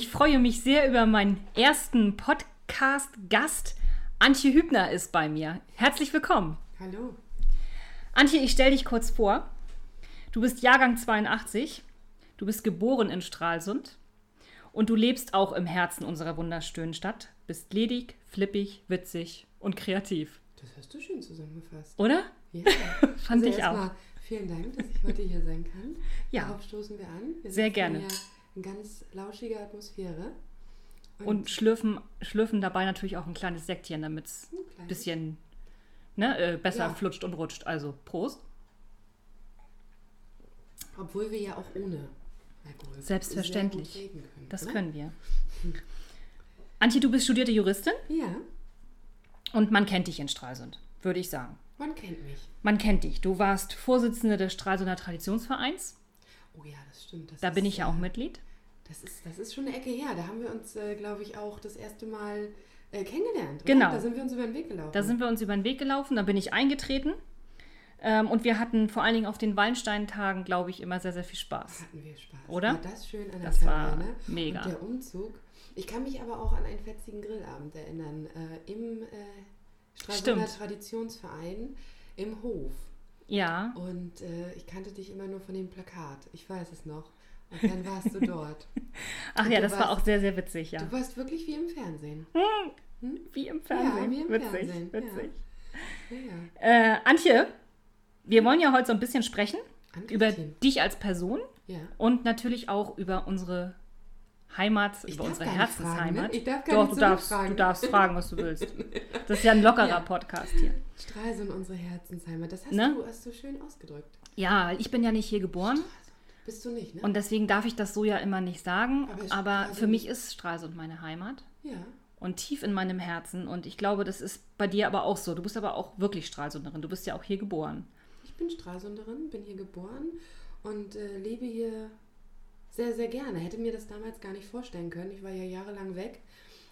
Ich freue mich sehr über meinen ersten Podcast-Gast. Antje Hübner ist bei mir. Herzlich willkommen. Hallo. Antje, ich stelle dich kurz vor. Du bist Jahrgang 82, du bist geboren in Stralsund und du lebst auch im Herzen unserer wunderschönen Stadt. Bist ledig, flippig, witzig und kreativ. Das hast du schön zusammengefasst. Oder? Ja. Fand Also ich auch. Vielen Dank, dass ich heute hier sein kann. Ja. Darauf stoßen wir an. Wir Sehr gerne. In ganz lauschiger Atmosphäre. Und schlürfen, schlürfen dabei natürlich auch ein kleines Sektchen, damit es Ein bisschen ne, äh, besser Ja. flutscht und rutscht. Also Prost. Obwohl wir ja auch ohne Alkohol Selbstverständlich. können. Das oder? können wir. Antje, du bist studierte Juristin Ja, und man kennt dich in Stralsund, würde ich sagen. man kennt mich. Man kennt dich. Du warst Vorsitzende des Stralsunder Traditionsvereins. Oh ja, das stimmt. Das Da ist, bin ich ja auch äh, Mitglied. Das ist, das ist schon eine Ecke her. Da haben wir uns, äh, glaube ich, auch das erste Mal äh, kennengelernt. oder? Genau. Da sind wir uns über den Weg gelaufen. Da sind wir uns über den Weg gelaufen, da bin ich eingetreten. Ähm, und wir hatten vor allen Dingen auf den Wallenstein-Tagen, glaube ich, immer sehr, sehr viel Spaß. hatten wir Spaß. Oder? War das schön an der Das war Taverne? mega. Und der Umzug. Ich kann mich aber auch an einen fetzigen Grillabend erinnern. Äh, Im äh, Stralsunder. Traditionsverein im Hof. Ja, Und äh, ich kannte dich immer nur von dem Plakat. Ich weiß es noch. Und dann warst du dort. ach Und ja, das war warst- auch sehr, sehr witzig, ja. Du warst wirklich wie im Fernsehen. Wie im Fernsehen. wie im witzig, Fernsehen, ja. witzig. Ja, ja. Äh, Antje, wir wollen ja heute so ein bisschen sprechen über dich als Person Ja. und natürlich auch über unsere Heimat, Ich über unsere nicht fragen, Herzensheimat. ne? Ich darf gar Doch, nicht du darfst, zurückfragen. du darfst fragen, was du willst. Das ist ja ein lockerer Ja. Podcast hier. Stralsund, unsere Herzensheimat. Das hast, Ne? du, hast du schön ausgedrückt. Ja, ich bin ja nicht hier geboren Bist du nicht, ne? und deswegen darf ich das so ja immer nicht sagen. Aber Aber, Stralsund- für mich ist Stralsund meine Heimat ja. und tief in meinem Herzen. Und ich glaube, das ist bei dir aber auch so. Du bist aber auch wirklich Stralsunderin. Du bist ja auch hier geboren. Ich bin Stralsunderin, bin hier geboren und äh, lebe hier sehr, sehr gerne. Hätte mir das damals gar nicht vorstellen können. Ich war ja jahrelang weg,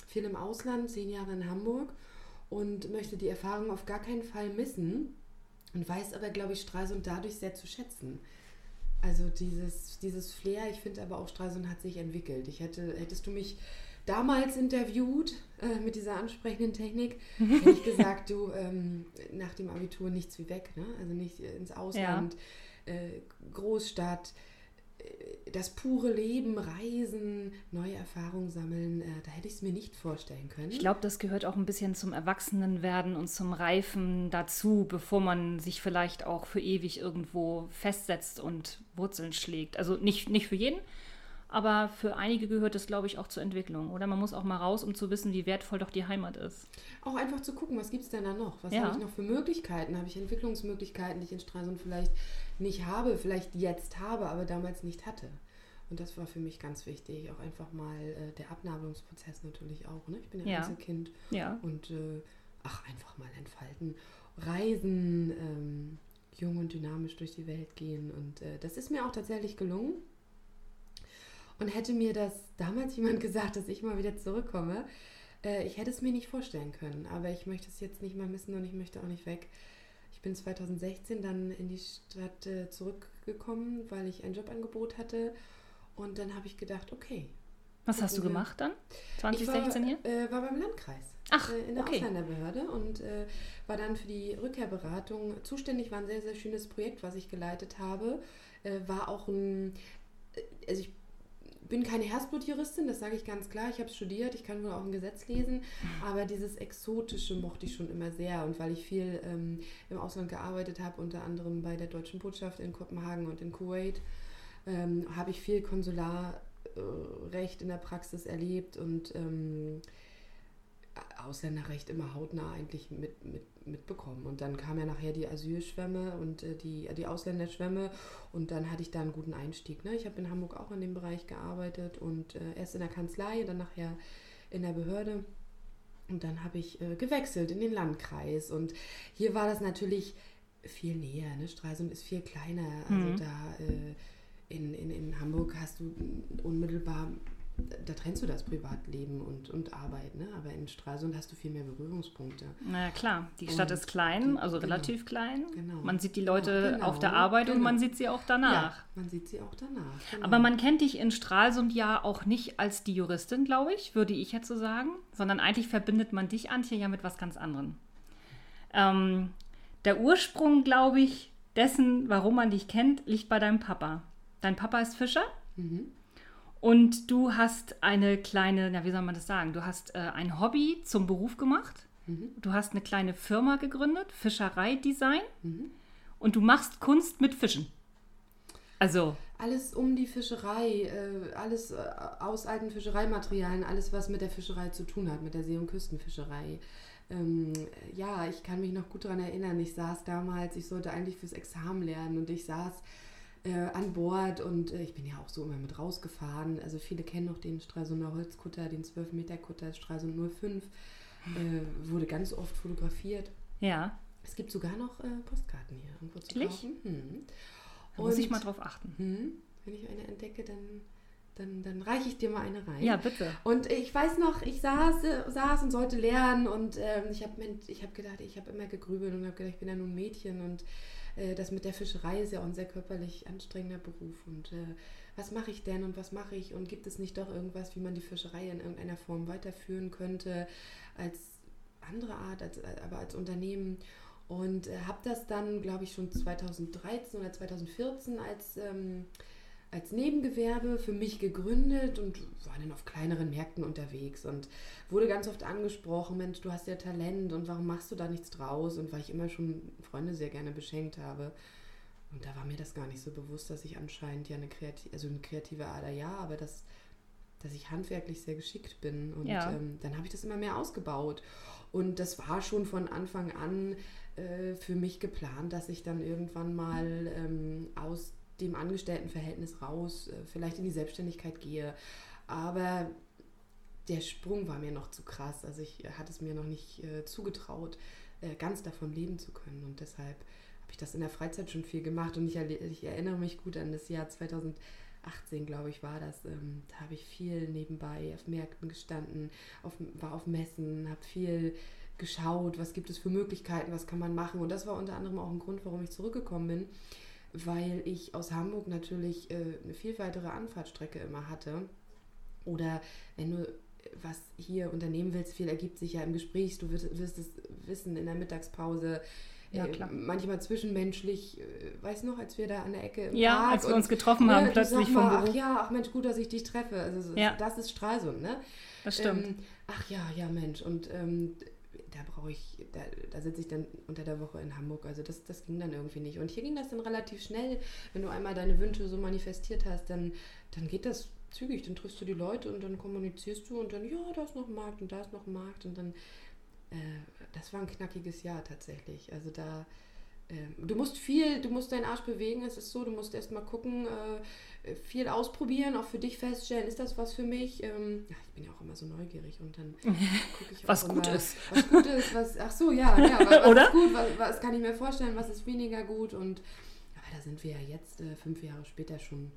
viel im Ausland, zehn Jahre in Hamburg und möchte die Erfahrung auf gar keinen Fall missen und weiß aber, glaube ich, Stralsund dadurch sehr zu schätzen. Also dieses, dieses Flair, ich finde aber auch Stralsund hat sich entwickelt. Ich hätte, hättest du mich damals interviewt äh, mit dieser ansprechenden Technik, hätte ich gesagt, du ähm, nach dem Abitur nichts wie weg, ne? Also nicht äh, ins Ausland, äh, Großstadt, das pure Leben, Reisen, neue Erfahrungen sammeln, äh, da hätte ich es mir nicht vorstellen können. Ich glaube, das gehört auch ein bisschen zum Erwachsenenwerden und zum Reifen dazu, bevor man sich vielleicht auch für ewig irgendwo festsetzt und Wurzeln schlägt. Also nicht, nicht für jeden, aber für einige gehört es, glaube ich, auch zur Entwicklung. Oder man muss auch mal raus, um zu wissen, wie wertvoll doch die Heimat ist. Auch einfach zu gucken, was gibt es denn da noch? Was Ja. habe ich noch für Möglichkeiten? Habe ich Entwicklungsmöglichkeiten, die ich in Stralsund vielleicht nicht habe, vielleicht jetzt habe, aber damals nicht hatte? Und das war für mich ganz wichtig. Auch einfach mal äh, der Abnabelungsprozess natürlich auch. Ne? Ich bin ja, Ja. Einzelkind Ja. und äh, ach, einfach mal entfalten, reisen, ähm, jung und dynamisch durch die Welt gehen. Und äh, das ist mir auch tatsächlich gelungen. Und hätte mir das damals jemand gesagt, dass ich mal wieder zurückkomme, äh, ich hätte es mir nicht vorstellen können. Aber ich möchte es jetzt nicht mehr missen und ich möchte auch nicht weg. Ich bin 2016 dann in die Stadt äh, zurückgekommen, weil ich ein Jobangebot hatte. Und dann habe ich gedacht, okay, Was hast du wir. gemacht dann? ich 2016 war, hier? Äh, war beim Landkreis. Ach, äh, in der okay. Ausländerbehörde und äh, war dann für die Rückkehrberatung zuständig. War ein sehr, sehr schönes Projekt, was ich geleitet habe. Äh, war auch ein, äh, also ich bin keine Herzblutjuristin, das sage ich ganz klar. Ich habe studiert, ich kann wohl auch ein Gesetz lesen, aber dieses Exotische mochte ich schon immer sehr. Und weil ich viel ähm, im Ausland gearbeitet habe, unter anderem bei der Deutschen Botschaft in Kopenhagen und in Kuwait, ähm, habe ich viel Konsularrecht in der Praxis erlebt und ähm, Ausländerrecht immer hautnah eigentlich mit, mit, mitbekommen. Und dann kam ja nachher die Asylschwemme und äh, die, die Ausländerschwemme und dann hatte ich da einen guten Einstieg. Ne? Ich habe in Hamburg auch in dem Bereich gearbeitet und äh, erst in der Kanzlei, dann nachher in der Behörde. Und dann habe ich äh, gewechselt in den Landkreis. Und hier war das natürlich viel näher. Ne? Stralsund ist viel kleiner. Also Mhm. da äh, in, in, in Hamburg hast du unmittelbar da trennst du das Privatleben und, und Arbeit, ne? Aber in Stralsund hast du viel mehr Berührungspunkte. Na ja, klar, die Stadt Und ist klein, die- also genau. relativ klein. Genau. Man sieht die Leute genau, auf der Arbeit und genau. man sieht sie auch danach. Ja, man sieht sie auch danach. Genau. Aber man kennt dich in Stralsund ja auch nicht als die Juristin, glaube ich, würde ich jetzt so sagen, sondern eigentlich verbindet man dich, Antje, ja mit was ganz anderem. Ähm, der Ursprung, glaube ich, dessen, warum man dich kennt, liegt bei deinem Papa. Dein Papa ist Fischer Mhm. Und du hast eine kleine, na wie soll man das sagen, du hast äh, ein Hobby zum Beruf gemacht. Mhm. Du hast eine kleine Firma gegründet, Fischereidesign, Mhm. und du machst Kunst mit Fischen. Also, Alles um die Fischerei, äh, alles äh, aus alten Fischereimaterialien, alles, was mit der Fischerei zu tun hat, mit der See- und Küstenfischerei. Ähm, ja, ich kann mich noch gut daran erinnern, ich saß damals, ich sollte eigentlich fürs Examen lernen und ich saß äh, an Bord und äh, ich bin ja auch so immer mit rausgefahren. Also viele kennen noch den Stralsunder Holzkutter, den 12-Meter-Kutter Stralsund 05. Äh, wurde ganz oft fotografiert. ja, Es gibt sogar noch äh, Postkarten hier irgendwo zu kaufen. Hm. da muss ich mal drauf achten. hm, wenn ich eine entdecke, dann, dann, dann reiche ich dir mal eine rein. Ja, bitte. Und ich weiß noch, ich saß, äh, saß und sollte lernen und ähm, ich habe ich hab gedacht, ich habe immer gegrübelt und habe gedacht, ich bin ja nun ein Mädchen und äh, das mit der Fischerei ist ja auch ein sehr körperlich anstrengender Beruf. Und äh, was mache ich denn und was mache ich? Und gibt es nicht doch irgendwas, wie man die Fischerei in irgendeiner Form weiterführen könnte als andere Art, als, aber als Unternehmen? Und äh, habe das dann, glaube ich, schon 2013 oder 2014 als, ähm, als Nebengewerbe für mich gegründet und war dann auf kleineren Märkten unterwegs und wurde ganz oft angesprochen, Mensch, du hast ja Talent und warum machst du da nichts draus? Und weil ich immer schon Freunde sehr gerne beschenkt habe. Und da war mir das gar nicht so bewusst, dass ich anscheinend ja eine kreative, also eine kreative Ader ja, aber dass, dass ich handwerklich sehr geschickt bin. Und Ja. ähm, dann habe ich das immer mehr ausgebaut. Und das war schon von Anfang an äh, für mich geplant, dass ich dann irgendwann mal ähm, aus dem Angestelltenverhältnis raus, äh, vielleicht in die Selbstständigkeit gehe. Aber der Sprung war mir noch zu krass. Also ich äh, hatte es mir noch nicht äh, zugetraut, ganz davon leben zu können. Und deshalb habe ich das in der Freizeit schon viel gemacht. Und ich, ich erinnere mich gut an das Jahr 2018, glaube ich, war das. Ähm, da habe ich viel nebenbei auf Märkten gestanden, auf, war auf Messen, habe viel geschaut, was gibt es für Möglichkeiten, was kann man machen. Und das war unter anderem auch ein Grund, warum ich zurückgekommen bin, weil ich aus Hamburg natürlich äh, eine viel weitere Anfahrtstrecke immer hatte. Oder wenn du was hier unternehmen willst, viel ergibt sich ja im Gespräch. Du wirst, wirst es wissen in der Mittagspause. Ja, äh, klar. manchmal zwischenmenschlich, äh, weißt du noch, als wir da an der Ecke im Ja, Park als wir und- uns getroffen Ja, haben, du plötzlich vom Büro. Ach ja, ach Mensch, gut, dass ich dich treffe. Also so- Ja. das ist Stralsund, ne? Das stimmt. Ähm, ach ja, ja, Mensch. Und ähm, da brauche ich, da, da sitze ich dann unter der Woche in Hamburg. Also das, das ging dann irgendwie nicht. Und hier ging das dann relativ schnell. Wenn du einmal deine Wünsche so manifestiert hast, dann, dann geht das zügig. Dann triffst du die Leute und dann kommunizierst du und dann, ja, da ist noch ein Markt und da ist noch ein Markt. Und dann, äh, das war ein knackiges Jahr tatsächlich. Also da. Ähm, Du musst viel, du musst deinen Arsch bewegen, es ist so, du musst erstmal gucken, äh, viel ausprobieren, auch für dich feststellen, ist das was für mich? Ähm, ja, ich bin ja auch immer so neugierig und dann gucke ich auch Was immer, gut ist. Was gut ist, was, ach so, ja, ja, was, was ist gut, was, was kann ich mir vorstellen, was ist weniger gut und aber da sind wir ja jetzt äh, fünf Jahre später schon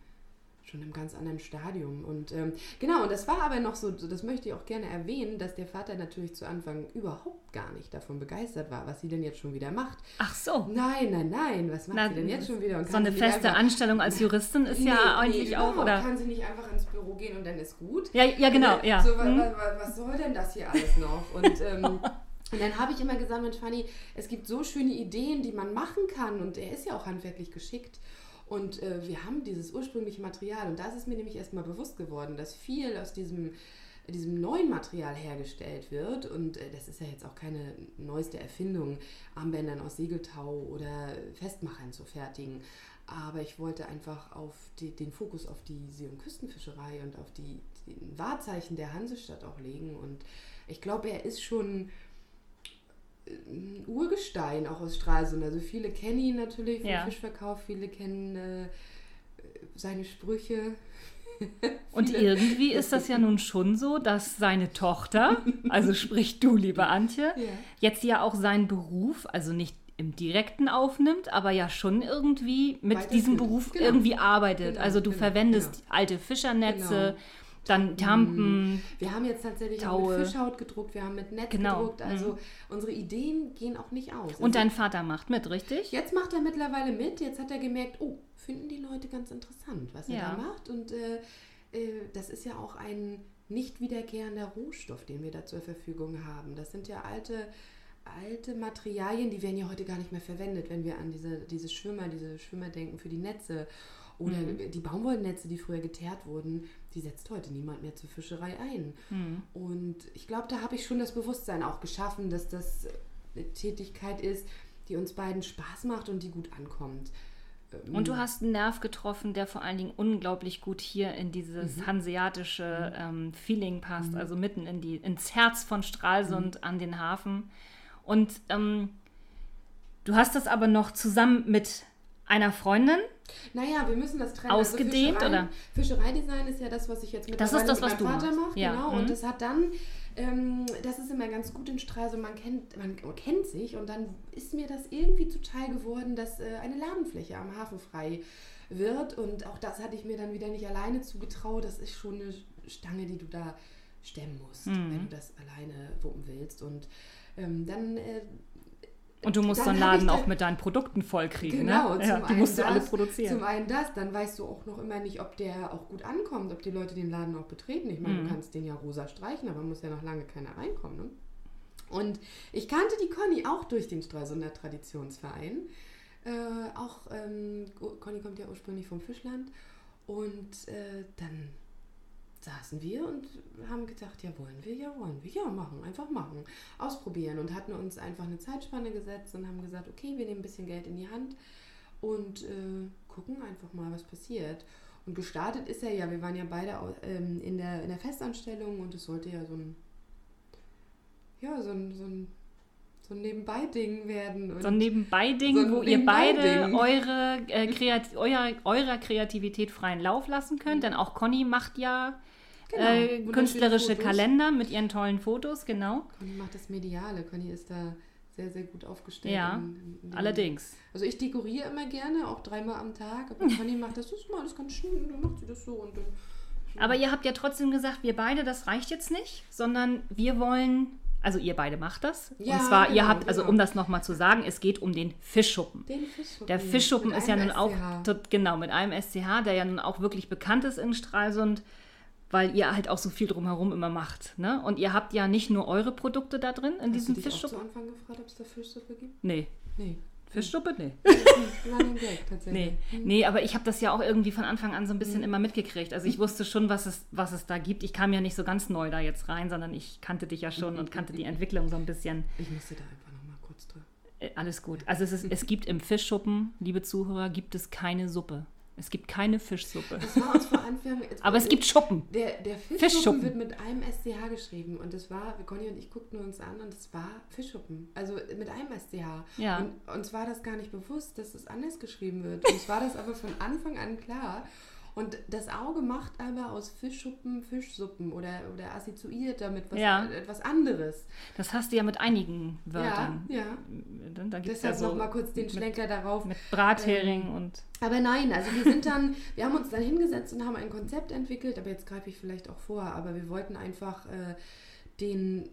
schon im ganz anderen Stadium. Und ähm, genau, und das war aber noch so, das möchte ich auch gerne erwähnen, dass der Vater natürlich zu Anfang überhaupt gar nicht davon begeistert war, was sie denn jetzt schon wieder macht. Ach so. Nein, nein, nein, was macht Na, sie denn jetzt schon wieder? Und So eine feste einfach- Anstellung als Juristin ist ja Nee, eigentlich nee, auch, überhaupt. oder? Kann sie nicht einfach ins Büro gehen und dann ist gut? Ja, ja, genau, Äh, ja. So, Hm. wa, wa, was soll denn das hier alles noch? Und, ähm, und dann habe ich immer gesagt, Mensch, Fanny, es gibt so schöne Ideen, die man machen kann. Und er ist ja auch handwerklich geschickt. Und äh, wir haben dieses ursprüngliche Material. Und da ist mir nämlich erstmal bewusst geworden, dass viel aus diesem, diesem neuen Material hergestellt wird. Und äh, das ist ja jetzt auch keine neueste Erfindung, Armbändern aus Segeltau oder Festmachern zu fertigen. Aber ich wollte einfach auf die, den Fokus auf die See- und Küstenfischerei und auf die, die Wahrzeichen der Hansestadt auch legen. Und ich glaube, er ist schon ein Urgestein auch aus Stralsund. Also viele kennen ihn natürlich vom Ja. Fischverkauf, viele kennen äh, seine Sprüche. Und irgendwie ist das ja nun schon so, dass seine Tochter, also sprich du, liebe Antje, Ja. jetzt ja auch seinen Beruf, also nicht im direkten aufnimmt, aber ja schon irgendwie mit Weiterführt. diesem Beruf Genau. irgendwie arbeitet. Genau, also du genau, verwendest genau. alte Fischernetze, Dann Tampen. Wir haben jetzt tatsächlich auch mit Fischhaut gedruckt, wir haben mit Netz Genau. gedruckt. Also unsere Ideen gehen auch nicht aus. Und also, dein Vater macht mit, richtig? Jetzt macht er mittlerweile mit. Jetzt hat er gemerkt, oh, finden die Leute ganz interessant, was er Ja. da macht. Und äh, äh, das ist ja auch ein nicht wiederkehrender Rohstoff, den wir da zur Verfügung haben. Das sind ja alte, alte Materialien, die werden ja heute gar nicht mehr verwendet, wenn wir an diese, diese Schwimmer, diese Schwimmer denken für die Netze. Oder Mhm. die Baumwollnetze, die früher geteert wurden, die setzt heute niemand mehr zur Fischerei ein. Mhm. Und ich glaube, da habe ich schon das Bewusstsein auch geschaffen, dass das eine Tätigkeit ist, die uns beiden Spaß macht und die gut ankommt. Ähm, Und du hast einen Nerv getroffen, der vor allen Dingen unglaublich gut hier in dieses Mhm. hanseatische ähm, Feeling passt, also mitten in die, ins Herz von Stralsund Mhm. an den Hafen. Und ähm, du hast das aber noch zusammen mit einer Freundin. Naja, wir müssen das trennen. Ausgedehnt, Fischerei, oder? Fischereidesign ist ja das, was ich jetzt mit, Das ist das, was meinem Vater machst. mache. Ja, Genau. mhm. Und das hat dann, ähm, das ist immer ganz gut in Stralsund, man kennt, man kennt sich und dann ist mir das irgendwie zuteil geworden, dass äh, eine Ladenfläche am Hafen frei wird. Und auch das hatte ich mir dann wieder nicht alleine zugetraut. Das ist schon eine Stange, die du da stemmen musst, Mhm. wenn du das alleine wuppen willst. Und ähm, dann äh, Und du musst Dann hab ich Laden auch mit deinen Produkten vollkriegen. Genau, ne? ja, zum die einen musst du das, alle produzieren. Zum einen das, dann weißt du auch noch immer nicht, ob der auch gut ankommt, ob die Leute den Laden auch betreten. Ich meine, Mhm. du kannst den ja rosa streichen, aber muss ja noch lange keiner reinkommen. Ne? Und ich kannte die Conny auch durch den Stralsunder Traditionsverein. Äh, auch, ähm, Conny kommt ja ursprünglich vom Fischland. Und äh, dann saßen wir und haben gedacht, ja wollen wir, ja wollen wir, ja machen, einfach machen, ausprobieren und hatten uns einfach eine Zeitspanne gesetzt und haben gesagt, okay, wir nehmen ein bisschen Geld in die Hand und äh, gucken einfach mal, was passiert. Und gestartet ist er ja, wir waren ja beide ähm, in, der, in der Festanstellung und es sollte ja so ein, ja, so ein, so ein, so ein Nebenbei-Ding werden. So ein Nebenbei-Ding, So wo ihr beide eure, äh, Kreat euer, eurer Kreativität freien Lauf lassen könnt. Denn auch Conny macht ja Genau, äh, künstlerische. Kalender mit ihren tollen Fotos, genau. Conny macht das Mediale, Conny ist da sehr, sehr gut aufgestellt. Ja, in- in Allerdings. Also ich dekoriere immer gerne, auch dreimal am Tag, aber Conny macht das, das ist mal alles ganz schön, dann macht sie das so und dann. Aber ihr habt ja trotzdem gesagt, wir beide, das reicht jetzt nicht, sondern wir wollen, also ihr beide macht das. Ja, Und zwar, ihr genau, habt, also genau. um das nochmal zu sagen, es geht um den Fischschuppen. Den Fischschuppen. Der Fischschuppen mit ist ja nun auch, SCH. tot- genau, mit einem SCH, der ja nun auch wirklich bekannt ist in Stralsund, weil ihr halt auch so viel drumherum immer macht. Ne? Und ihr habt ja nicht nur eure Produkte da drin in Hast diesem du dich auch Fischschuppen. zu Anfang gefragt, ob es da Fischsuppe gibt? Nee. Nee. Fischsuppe? Nee. Gag tatsächlich. Nee, nee, aber ich habe das ja auch irgendwie von Anfang an so ein bisschen immer mitgekriegt. Also ich wusste schon, was es, was es da gibt. Ich kam ja nicht so ganz neu da jetzt rein, sondern ich kannte dich ja schon und kannte die Entwicklung so ein bisschen. Ich musste da einfach nochmal kurz drin. Äh, alles gut. Also es, ist, es gibt im Fischschuppen, liebe Zuhörer, gibt es keine Suppe. Es gibt keine Fischsuppe. Das war uns vor Anfang. Aber es gibt Schuppen. Der, der Fischschuppen, Fischschuppen. wird mit einem SCH geschrieben und das war, Conny und ich guckten uns an und es war Fischschuppen. Also mit einem SCH. Ja. Und uns war das gar nicht bewusst, dass es anders geschrieben wird. Uns war das aber von Anfang an klar. Und das Auge macht aber aus Fischschuppen Fischsuppen oder, oder assoziiert damit was, Ja. etwas anderes. Das hast du ja mit einigen Wörtern. Ja, ja. Dann- Da gibt's Deshalb ja so noch mal kurz den mit, Schlenker darauf. mit Brathering und Aber nein, also wir sind dann, wir haben uns dann hingesetzt und haben ein Konzept entwickelt, aber jetzt greife ich vielleicht auch vor, aber wir wollten einfach äh, den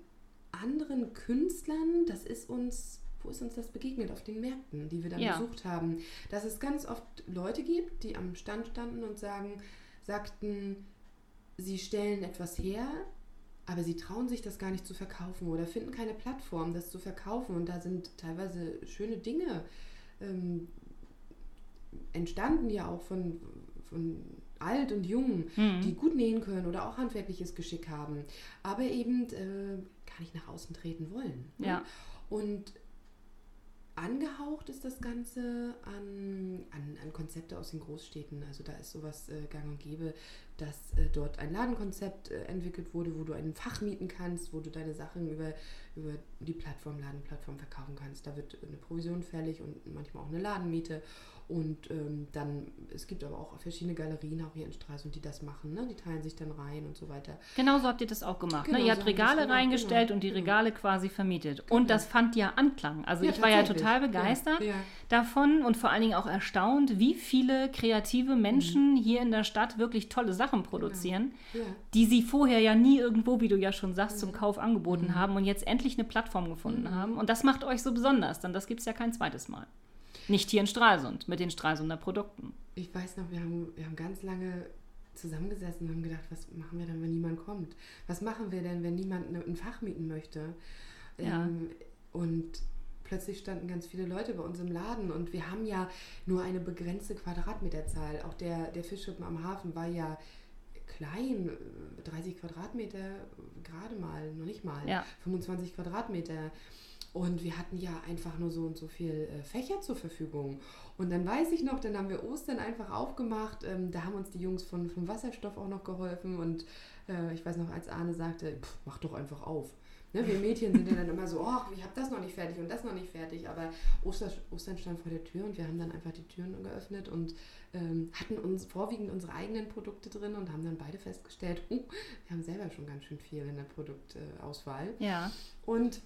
anderen Künstlern, das ist uns, wo ist uns das begegnet? Auf den Märkten, die wir dann Ja. besucht haben, dass es ganz oft Leute gibt, die am Stand standen und sagen, sagten, sie stellen etwas her, aber sie trauen sich das gar nicht zu verkaufen oder finden keine Plattform, das zu verkaufen. Und da sind teilweise schöne Dinge ähm, entstanden, ja auch von, von alt und jung, Mhm. die gut nähen können oder auch handwerkliches Geschick haben, aber eben äh, gar nicht nach außen treten wollen. ne? Ja. Und angehaucht ist das Ganze an, an, an Konzepte aus den Großstädten. Also da ist sowas äh, gang und gäbe, dass äh, dort ein Ladenkonzept äh, entwickelt wurde, wo du ein Fach mieten kannst, wo du deine Sachen über, über die Plattform, Ladenplattform verkaufen kannst. Da wird eine Provision fällig und manchmal auch eine Ladenmiete. Und ähm, dann, es gibt aber auch verschiedene Galerien auch hier in Stralsund, die das machen. Ne? Die teilen sich dann rein und so weiter. Genau so habt ihr das auch gemacht. Genau, ne? Ihr so habt Regale gemacht, reingestellt genau, und die genau. Regale quasi vermietet. Und das fand ja Anklang. Also Ja, ich war ja total Ja, begeistert ja. davon und vor allen Dingen auch erstaunt, wie viele kreative Menschen hier in der Stadt wirklich tolle Sachen produzieren, Ja. die sie vorher ja nie irgendwo, wie du ja schon sagst, zum Kauf angeboten haben und jetzt endlich eine Plattform gefunden haben. Und das macht euch so besonders, denn das gibt es ja kein zweites Mal. Nicht hier in Stralsund mit den Stralsunder Produkten. Ich weiß noch, wir haben, wir haben ganz lange zusammengesessen und haben gedacht, was machen wir denn, wenn niemand kommt? Was machen wir denn, wenn niemand ne- ein Fach mieten möchte? Ja. Ähm, und plötzlich standen ganz viele Leute bei uns im Laden und wir haben ja nur eine begrenzte Quadratmeterzahl. Auch der, der Fischschuppen am Hafen war ja klein, äh, 30 Quadratmeter gerade mal, noch nicht mal, Ja. 25 Quadratmeter. Und wir hatten ja einfach nur so und so viel äh, Fächer zur Verfügung. Und dann weiß ich noch, dann haben wir Ostern einfach aufgemacht. Ähm, da haben uns die Jungs von, vom Wasserstoff auch noch geholfen. Und äh, ich weiß noch, als Arne sagte, "Pff, mach doch einfach auf. Ne, wir Mädchen sind ja dann immer so, oh, ich habe das noch nicht fertig und das noch nicht fertig. Aber Oster, Ostern stand vor der Tür und wir haben dann einfach die Türen geöffnet und ähm, hatten uns vorwiegend unsere eigenen Produkte drin und haben dann beide festgestellt, oh, wir haben selber schon ganz schön viel in der Produktauswahl. Ja. Und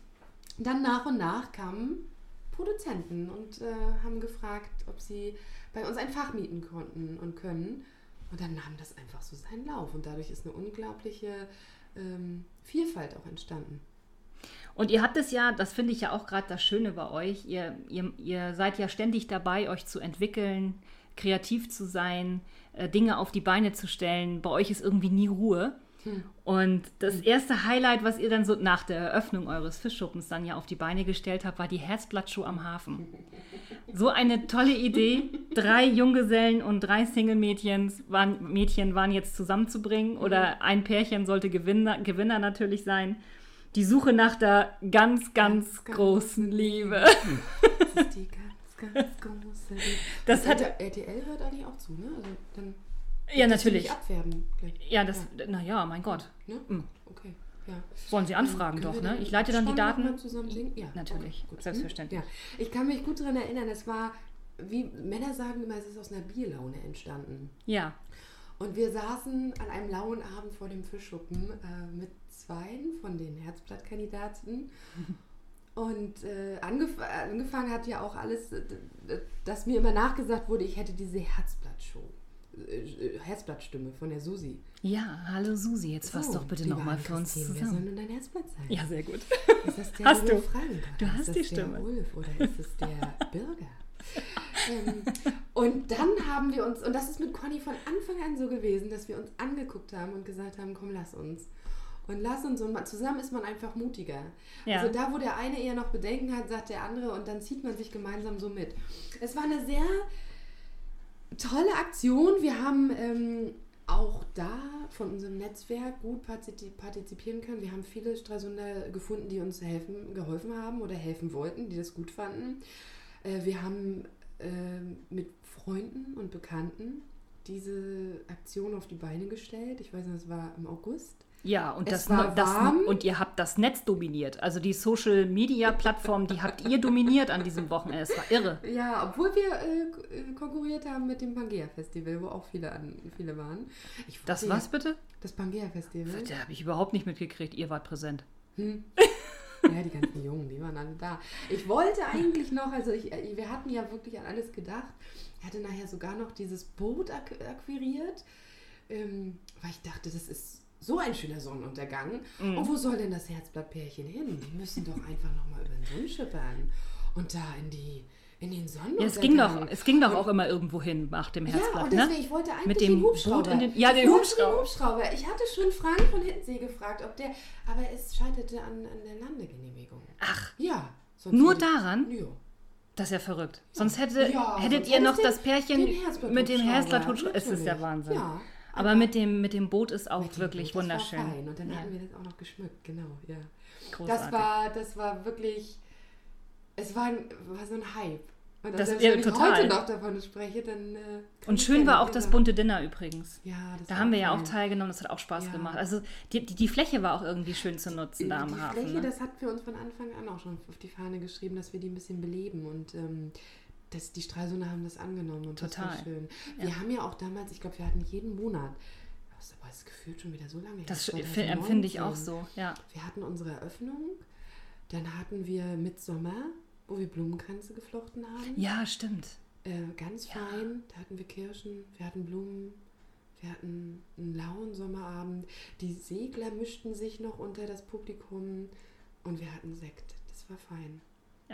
dann nach und nach kamen Produzenten und äh, haben gefragt, ob sie bei uns ein Fach mieten konnten und können. Und dann nahm das einfach so seinen Lauf. Und dadurch ist eine unglaubliche ähm, Vielfalt auch entstanden. Und ihr habt es ja, das finde ich ja auch gerade das Schöne bei euch, ihr, ihr, ihr seid ja ständig dabei, euch zu entwickeln, kreativ zu sein, äh, Dinge auf die Beine zu stellen. Bei euch ist irgendwie nie Ruhe. Und das erste Highlight, was ihr dann so nach der Eröffnung eures Fischschuppens dann ja auf die Beine gestellt habt, war die Herzblattschuh am Hafen. So eine tolle Idee. Drei Junggesellen und drei Single-Mädchen waren, Mädchen waren jetzt zusammenzubringen oder ein Pärchen sollte Gewinner, Gewinner natürlich sein. Die Suche nach der ganz, ganz, Ganz, ganz großen Liebe. Das ist die ganz, ganz große Liebe. Das Und hat- RTL hört eigentlich auch zu, ne? Also dann Ja, natürlich. abwerben gleich. Ja, das, naja, mein Gott. Ne? Mm. Okay, ja. Wollen Sie anfragen Können doch, ne? Ich leite dann die Daten. zusammen singen? Ja, Natürlich, okay, gut. selbstverständlich. Ja. Ich kann mich gut daran erinnern, es war, wie Männer sagen immer, es ist aus einer Bierlaune entstanden. Ja, Und wir saßen an einem lauen Abend vor dem Fischschuppen äh, mit zweien von den Herzblattkandidaten. Und äh, angef angefangen hat ja auch alles, dass mir immer nachgesagt wurde, ich hätte diese Herzblattshow. äh, äh, Herzblattstimme von der Susi. ja, hallo Susi, jetzt fass So, doch bitte nochmal für uns Ann-Christine, Wer soll zusammen. nun dein Herzblatt sein? Ja, sehr gut. Ist das der Hast du. Ulf Frank? Du Oder hast ist das die der Stimme. Ulf oder ist es der Bürger? ähm, und dann haben wir uns, und das ist mit Conny von Anfang an so gewesen, dass wir uns angeguckt haben und gesagt haben, komm, lass uns. Und lass uns, und man- zusammen ist man einfach mutiger. Ja. Also da, wo der eine eher noch Bedenken hat, sagt der andere und dann zieht man sich gemeinsam so mit. Es war eine sehr tolle Aktion. Wir haben ähm, auch da von unserem Netzwerk gut partizi- partizipieren können. Wir haben viele Stralsunder gefunden, die uns helfen, geholfen haben oder helfen wollten, die das gut fanden. Äh, wir haben ähm, mit Freunden und Bekannten diese Aktion auf die Beine gestellt. Ich weiß nicht, es war im August. Ja, und Es das, war das warm. und ihr habt das Netz dominiert. Also die Social Media Plattform, die habt ihr dominiert an diesem Wochenende. Es war irre. Ja, obwohl wir äh, äh, konkurriert haben mit dem Pangea Festival, wo auch viele, an, viele waren. Ich Das was bitte? Das Pangea Festival. Da habe ich überhaupt nicht mitgekriegt. Ihr wart präsent. Hm. Ja, die ganzen Jungen, die waren alle da. Ich wollte eigentlich noch, also ich, äh, wir hatten ja wirklich an alles gedacht. Ich hatte nachher sogar noch dieses Boot ak akquiriert, ähm, weil ich dachte, das ist so ein schöner Sonnenuntergang. Mhm. Und wo soll denn das Herzblattpärchen hin? Die müssen doch einfach nochmal über den Sund schippern. Und da in die in den Sonnenuntergang. Ja, es ging doch, es ging doch Und- auch immer irgendwo hin nach dem ja, Herzblatt, und deswegen, ne? ich wollte eigentlich Mit dem den Hubschrauber. Den- ja, den Hubschrauber. Hubschrauber. Ich hatte schon Frank von Hittensee gefragt, ob der, aber es scheiterte an, an der Landegenehmigung. Ach, Ja. nur daran? Ja. Das ist ja verrückt. Sonst hätte, Ja, hättet ihr noch das Pärchen den mit dem Herzblatt Es ist ja. Wahnsinn. Ja, Aber mit dem, mit dem Boot ist auch wirklich Boot, das wunderschön. War fein. Und dann Ja, hatten wir das auch noch geschmückt, genau, ja. großartig. Das war, das war wirklich, es war, ein, war so ein Hype. Und Das- wenn ich total. heute noch davon spreche, dann... Äh, Und schön war auch das bunte Dinner übrigens. Ja, das Da haben wir ja auch teilgenommen, das hat auch Spaß Ja. gemacht. Also die, die, die Fläche war auch irgendwie schön zu nutzen da am die Hafen. Fläche, ne? das hatten wir uns von Anfang an auch schon auf die Fahne geschrieben, dass wir die ein bisschen beleben. Und ähm, das, die Stralsunder haben das angenommen und Total. das war schön. Wir haben ja auch damals, ich glaube, wir hatten jeden Monat, das ist aber das gefühlt schon wieder so lange Das 2019. empfinde ich auch so, ja. Wir hatten unsere Eröffnung, dann hatten wir Mitsommer, wo wir Blumenkränze geflochten haben. Ja, stimmt. Äh, ganz fein, da hatten wir Kirschen, wir hatten Blumen, wir hatten einen lauen Sommerabend. Die Segler mischten sich noch unter das Publikum und wir hatten Sekt. Das war fein.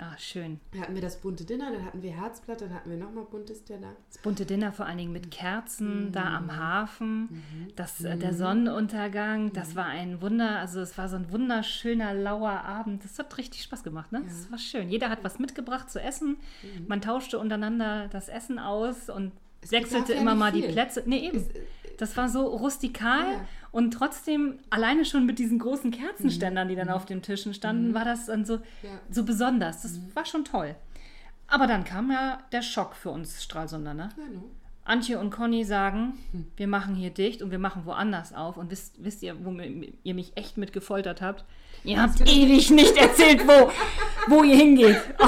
Ja, schön. Dann hatten wir das bunte Dinner, dann hatten wir Herzblatt, dann hatten wir nochmal buntes Dinner. Das bunte Dinner vor allen Dingen mit Kerzen da am Hafen, Mhm. das, äh, der Sonnenuntergang, das war ein Wunder, also es war so ein wunderschöner, lauer Abend. Das hat richtig Spaß gemacht, ne? Das war schön. Jeder hat was mitgebracht zu essen. Man tauschte untereinander das Essen aus und Mhm. Wechselte ja immer nicht mal die viel. Plätze. Nee, eben. Es- Das war so rustikal Ja. und trotzdem alleine schon mit diesen großen Kerzenständern, die dann auf den Tischen standen, war das dann so, Mhm. Ja. Mhm. so besonders. Das war schon toll. Aber dann kam ja der Schock für uns Stralsunder, ne? Ja, no. Antje und Conny sagen, Hm. wir machen hier dicht und wir machen woanders auf. Und wisst, wisst ihr, wo ihr mich echt mit gefoltert habt? Ihr habt ewig nicht erzählt, wo, wo ihr hingeht. Oh.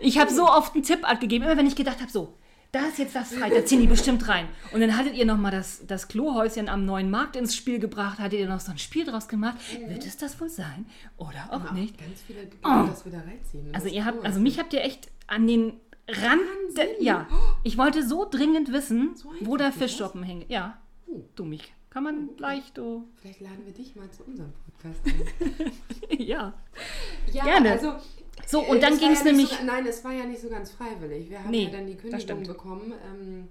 Ich habe so oft einen Tipp abgegeben, immer wenn ich gedacht habe, so, da ist jetzt das frei, da ziehen die bestimmt rein. Und dann hattet ihr nochmal das, das Klohäuschen am neuen Markt ins Spiel gebracht, hattet ihr noch so ein Spiel draus gemacht. Wird es das wohl sein? Oder auch Aber nicht? Ganz viele, oh. dass wir da reinziehen. Also Das ihr habt, also mich habt ihr echt an den Rand, der, ja. Ich wollte so dringend wissen, So wo der das? Fischschuppen hängt. Ja, Oh. du mich. Kann man leicht, du. Vielleicht laden wir dich mal zu unserem Podcast ein. ja. ja, Gerne. also. So, und dann ging es ja nämlich. So, nein, es war ja nicht so ganz freiwillig. Wir haben Nee, ja dann die Kündigung bekommen, ähm,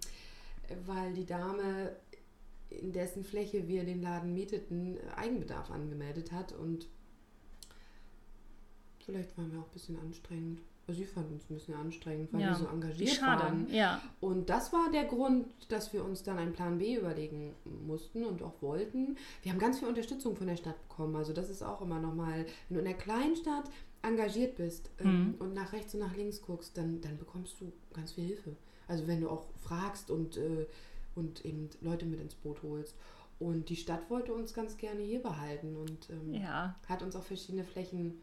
weil die Dame, in dessen Fläche wir den Laden mieteten, Eigenbedarf angemeldet hat. Und vielleicht waren wir auch ein bisschen anstrengend. Also sie fanden uns ein bisschen anstrengend, weil ja, wir so engagiert schade. waren. Ja. Und das war der Grund, dass wir uns dann einen Plan B überlegen mussten und auch wollten. Wir haben ganz viel Unterstützung von der Stadt bekommen. Also das ist auch immer nochmal, wenn du in der Kleinstadt engagiert bist ähm, und nach rechts und nach links guckst, dann, dann bekommst du ganz viel Hilfe. Also wenn du auch fragst und, äh, und eben Leute mit ins Boot holst. Und die Stadt wollte uns ganz gerne hier behalten und ähm, Ja. hat uns auch verschiedene Flächen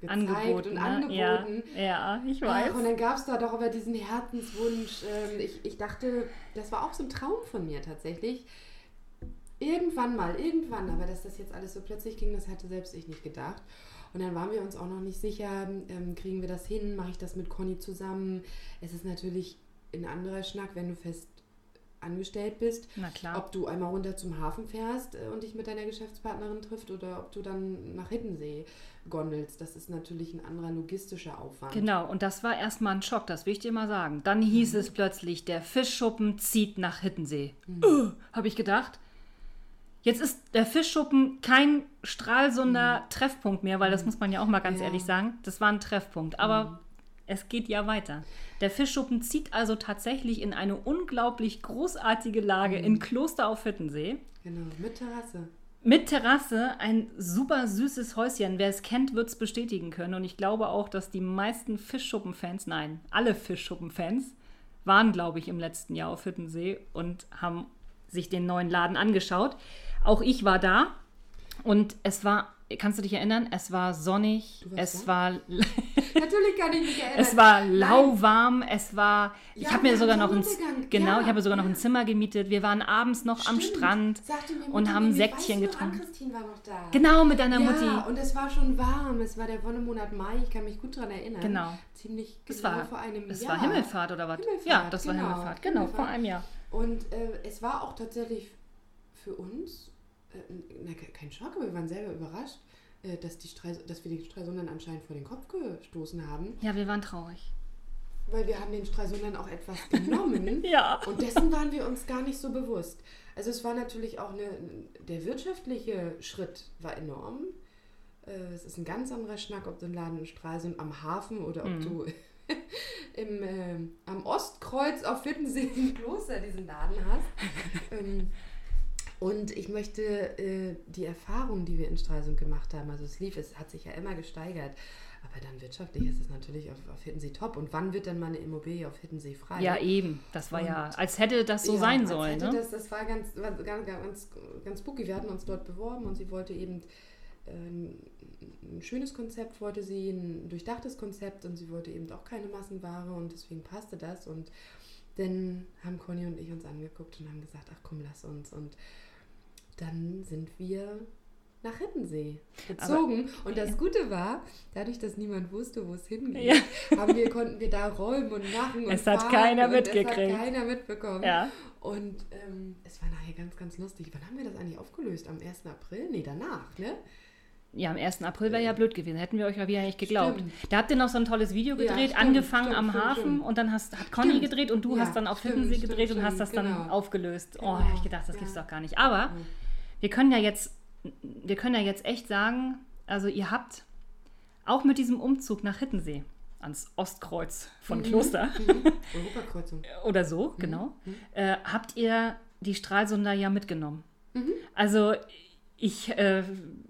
gezeigt Angeboten. und ne? angeboten. Ja, ja, ich weiß. Ach, und dann gab es da doch aber diesen Herzenswunsch. Ähm, ich, ich dachte, das war auch so ein Traum von mir tatsächlich. Irgendwann mal, irgendwann, aber dass das jetzt alles so plötzlich ging, das hatte selbst ich nicht gedacht. Und dann waren wir uns auch noch nicht sicher, ähm, kriegen wir das hin, mache ich das mit Conny zusammen. Es ist natürlich ein anderer Schnack, wenn du fest angestellt bist, Na klar. ob du einmal runter zum Hafen fährst äh, und dich mit deiner Geschäftspartnerin trifft oder ob du dann nach Hiddensee gondelst. Das ist natürlich ein anderer logistischer Aufwand. Genau, und das war erstmal ein Schock, das will ich dir mal sagen. Dann hieß es plötzlich, der Fischschuppen zieht nach Hittensee. Uh, Habe ich gedacht. Jetzt ist der Fischschuppen kein Stralsunder Treffpunkt mehr, weil das muss man ja auch mal ganz Ja. ehrlich sagen. Das war ein Treffpunkt. Aber es geht ja weiter. Der Fischschuppen zieht also tatsächlich in eine unglaublich großartige Lage in Kloster auf Hittensee. Genau, mit Terrasse. Mit Terrasse, ein super süßes Häuschen. Wer es kennt, wird es bestätigen können. Und ich glaube auch, dass die meisten Fischschuppen-Fans, nein, alle Fischschuppen-Fans, waren, glaube ich, im letzten Jahr auf Hittensee und haben sich den neuen Laden angeschaut. Auch ich war da und es war, kannst du dich erinnern, es war sonnig, es da? war Natürlich kann ich mich erinnern. es war lauwarm, es war. Ich Ja, habe wir mir sogar noch ein genau, Ja, ich habe sogar noch ein. Zimmer gemietet. Wir waren abends noch am Stimmt. Strand Sagte mir und haben Säckchen getrunken. Ann-Christine war noch da. Genau mit deiner ja, Mutti. und es war schon warm. Es war der Wonnemonat Mai. Ich kann mich gut daran erinnern. Genau. Ziemlich genau Es war, vor einem es Jahr. war Himmelfahrt oder was? Himmelfahrt, ja, das war genau. Himmelfahrt. Genau, Himmelfahrt. vor einem Jahr. Und äh, es war auch tatsächlich für uns na, ke- kein Schock, aber wir waren selber überrascht, äh, dass, die Streis dass wir die Streisundern anscheinend vor den Kopf gestoßen haben. Ja, wir waren traurig. Weil wir haben den Streisundern auch etwas genommen. Ja. Und dessen waren wir uns gar nicht so bewusst. Also es war natürlich auch eine, der wirtschaftliche Schritt war enorm. Äh, Es ist ein ganz anderer Schnack, ob du einen Laden in Stralsund am Hafen oder ob Mhm. du im, ähm, am Ostkreuz auf Wittensee im Kloster diesen Laden hast. ähm, und ich möchte äh, die Erfahrung, die wir in Stralsund gemacht haben, also es lief, es hat sich ja immer gesteigert, aber dann wirtschaftlich ist es natürlich auf, auf Hittensee top. Und wann wird dann mal eine Immobilie auf Hittensee frei? Ja, eben. Das war ja, als hätte das so Ja, sein sollen. Ne? Das, das war ganz, war ganz, ganz, ganz spooky. Wir hatten uns dort beworben und sie wollte eben ein, ein schönes Konzept wollte sie, ein durchdachtes Konzept und sie wollte eben auch keine Massenware und deswegen passte das und dann haben Conny und ich uns angeguckt und haben gesagt, ach komm, lass uns und dann sind wir nach Hittensee gezogen. Aber, und das Gute war, dadurch, dass niemand wusste, wo es hingeht, ja. haben wir, konnten wir da räumen und machen. Und es hat keiner mitgekriegt. Es hat keiner mitbekommen. Ja. Und ähm, es war nachher ganz, ganz lustig. Wann haben wir das eigentlich aufgelöst? Am 1. April? Nee, danach, ne? Ja, am 1. April wäre ja blöd gewesen. Hätten wir euch ja wieder nicht geglaubt. Stimmt. Da habt ihr noch so ein tolles Video gedreht, ja, stimmt, angefangen stimmt, am Hafen und dann hast, hat Conny gedreht und du ja, hast dann auf Hiddensee gedreht und hast das genau. dann aufgelöst. Genau. Oh, habe ich gedacht, das ja. gibt's doch gar nicht. Aber wir können ja jetzt, wir können ja jetzt echt sagen, also ihr habt auch mit diesem Umzug nach Hittensee ans Ostkreuz von mhm. Kloster mhm. Europakreuzung oder so, mhm. genau, mhm. Äh, habt ihr die Stralsunder ja mitgenommen. Mhm. Also ich äh,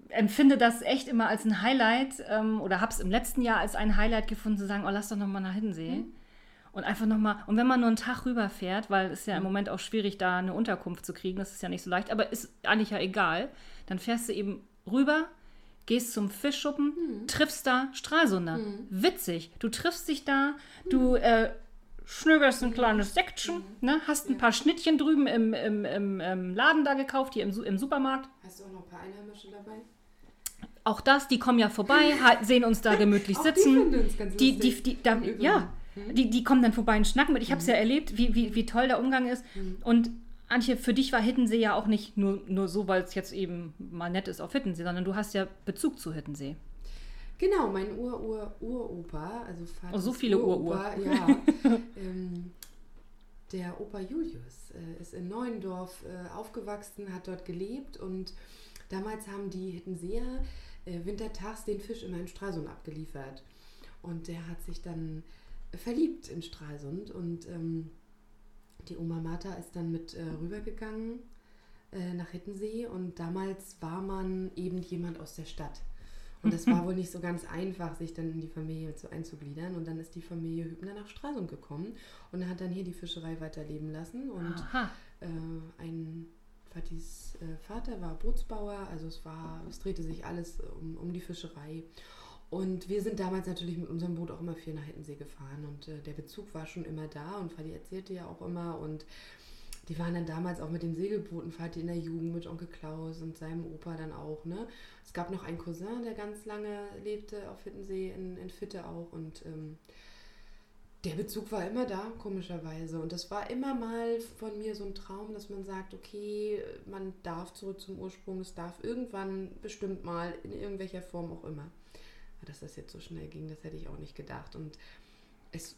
empfinde das echt immer als ein Highlight ähm, oder habe es im letzten Jahr als ein Highlight gefunden, zu sagen, oh, lass doch nochmal nach Hiddensee. Mhm. Und einfach nochmal, und wenn man nur einen Tag rüberfährt, weil es ja im. Moment auch schwierig, da eine Unterkunft zu kriegen, das ist ja nicht so leicht, aber ist eigentlich ja egal, dann fährst du eben rüber, gehst zum Fischschuppen, mhm. triffst da Stralsunder. Mhm. Witzig. Du triffst dich da, du äh, schnögerst ein kleines Section, mhm. ne? hast ein ja. paar Schnittchen drüben im, im, im, im, Laden da gekauft, hier im, im Supermarkt. Hast du auch noch ein paar Einheimische dabei? Auch das, die kommen ja vorbei, sehen uns da gemütlich sitzen. Die, uns ganz die, die, die, da, ja, mhm. die, die kommen dann vorbei und schnacken mit. Ich habe es ja mhm. erlebt, wie, wie, wie toll der Umgang ist. Mhm. Und Antje, für dich war Hittensee ja auch nicht nur, nur so, weil es jetzt eben mal nett ist auf Hittensee, sondern du hast ja Bezug zu Hittensee. Genau, mein Ur-Ur-Uropa, also Vater. Oh, so viele Ur-Ur. Ja. ähm, der Opa Julius äh, ist in Neuendorf äh, aufgewachsen, hat dort gelebt und damals haben die Hittenseer äh, wintertags den Fisch immer in Stralsund abgeliefert. Und der hat sich dann verliebt in Stralsund und ähm, die Oma Martha ist dann mit äh, rübergegangen äh, nach Hittensee und damals war man eben jemand aus der Stadt. Und es war wohl nicht so ganz einfach, sich dann in die Familie zu einzugliedern. Und dann ist die Familie Hübner nach Stralsund gekommen und hat dann hier die Fischerei weiterleben lassen. Und äh, ein Fatis äh, Vater war Bootsbauer, also es war, es drehte sich alles um, um die Fischerei. Und wir sind damals natürlich mit unserem Boot auch immer viel nach Hittensee gefahren und äh, der Bezug war schon immer da und Fadi erzählte ja auch immer und die waren dann damals auch mit dem Segelbooten, Vati in der Jugend mit Onkel Klaus und seinem Opa dann auch, ne? Es gab noch einen Cousin, der ganz lange lebte auf Hittensee, in, in Fitte auch und ähm, der Bezug war immer da, komischerweise. Und das war immer mal von mir so ein Traum, dass man sagt, okay, man darf zurück zum Ursprung, es darf irgendwann bestimmt mal, in irgendwelcher Form auch immer. Dass das jetzt so schnell ging, das hätte ich auch nicht gedacht. Und es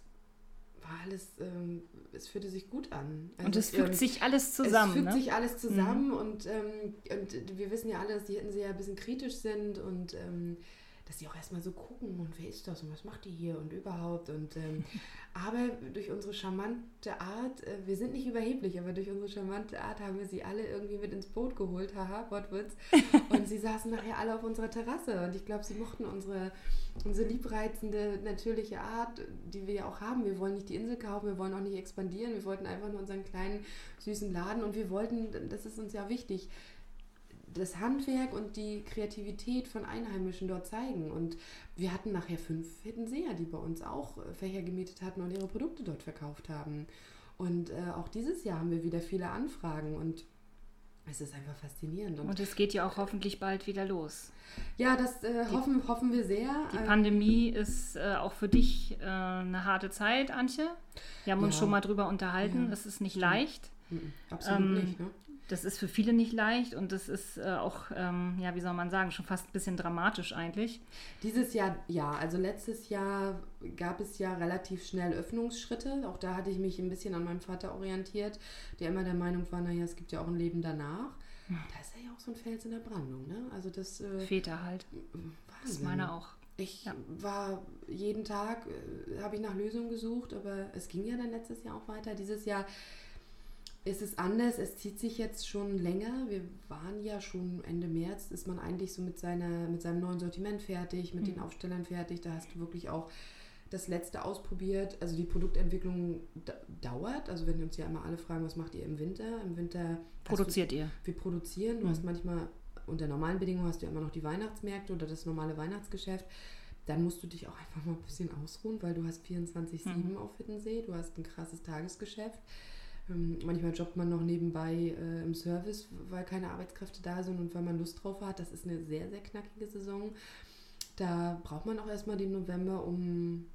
war alles, ähm, es fühlte sich gut an. Also, und es fügt ähm, sich alles zusammen. Es fügt ne? sich alles zusammen mhm. und, ähm, und wir wissen ja alle, dass die Hitten sehr ein bisschen kritisch sind und ähm, dass sie auch erstmal so gucken und wer ist das und was macht die hier und überhaupt. Und ähm, aber durch unsere charmante Art, äh, wir sind nicht überheblich, aber durch unsere charmante Art haben wir sie alle irgendwie mit ins Boot geholt, haha, Wortwitz. Sie saßen nachher alle auf unserer Terrasse und ich glaube, sie mochten unsere, unsere liebreizende, natürliche Art, die wir ja auch haben. Wir wollen nicht die Insel kaufen, wir wollen auch nicht expandieren, wir wollten einfach nur unseren kleinen, süßen Laden und wir wollten, das ist uns ja wichtig, das Handwerk und die Kreativität von Einheimischen dort zeigen. Und wir hatten nachher fünf Hiddenseer, die bei uns auch äh, Fächer gemietet hatten und ihre Produkte dort verkauft haben. Und äh, auch dieses Jahr haben wir wieder viele Anfragen und es ist einfach faszinierend. Und, und es geht ja auch hoffentlich bald wieder los. Ja, das äh, die, hoffen, hoffen wir sehr. Die Pandemie ist äh, auch für dich äh, eine harte Zeit, Antje. Wir haben ja. uns schon mal drüber unterhalten. Ja. Das ist nicht leicht. Mhm. Absolut ähm, nicht. Ne? Das ist für viele nicht leicht und das ist äh, auch, ähm, ja, wie soll man sagen, schon fast ein bisschen dramatisch eigentlich. Dieses Jahr, ja, also letztes Jahr gab es ja relativ schnell Öffnungsschritte. Auch da hatte ich mich ein bisschen an meinem Vater orientiert, der immer der Meinung war, naja, es gibt ja auch ein Leben danach. Hm. Da ist er ja auch so ein Fels in der Brandung, ne? Also das... Äh, Väter halt. Wahnsinn. Das ist meiner auch. Ich ja. war jeden Tag, äh, habe ich nach Lösungen gesucht, aber es ging ja dann letztes Jahr auch weiter. Dieses Jahr es ist anders, es zieht sich jetzt schon länger. Wir waren ja schon Ende März, ist man eigentlich so mit, seiner, mit seinem neuen Sortiment fertig, mit mhm. den Aufstellern fertig. Da hast du wirklich auch das letzte ausprobiert. Also die Produktentwicklung dauert. Also wenn wir uns ja immer alle fragen, was macht ihr im Winter? Im Winter produziert du, ihr. Wir produzieren. Du mhm. hast manchmal unter normalen Bedingungen hast du ja immer noch die Weihnachtsmärkte oder das normale Weihnachtsgeschäft. Dann musst du dich auch einfach mal ein bisschen ausruhen, weil du hast 24-7 Mhm. auf Hiddensee, du hast ein krasses Tagesgeschäft. Ähm, manchmal jobbt man noch nebenbei äh, im Service, weil keine Arbeitskräfte da sind und weil man Lust drauf hat. Das ist eine sehr, sehr knackige Saison. Da braucht man auch erstmal den November, um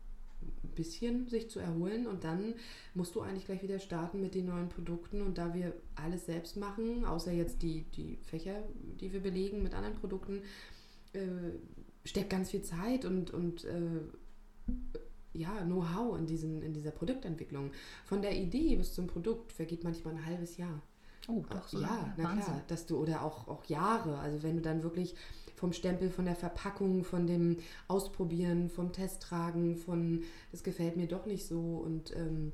ein bisschen sich zu erholen und dann musst du eigentlich gleich wieder starten mit den neuen Produkten und da wir alles selbst machen, außer jetzt die, die Fächer, die wir belegen mit anderen Produkten, äh, steckt ganz viel Zeit und, und äh, ja, Know-how in, diesen, in dieser Produktentwicklung. Von der Idee bis zum Produkt vergeht manchmal ein halbes Jahr. Oh, doch so ja, lange. na Wahnsinn. klar, dass du oder auch, auch Jahre, also wenn du dann wirklich vom Stempel, von der Verpackung, von dem Ausprobieren, vom Testtragen, von das gefällt mir doch nicht so und ähm,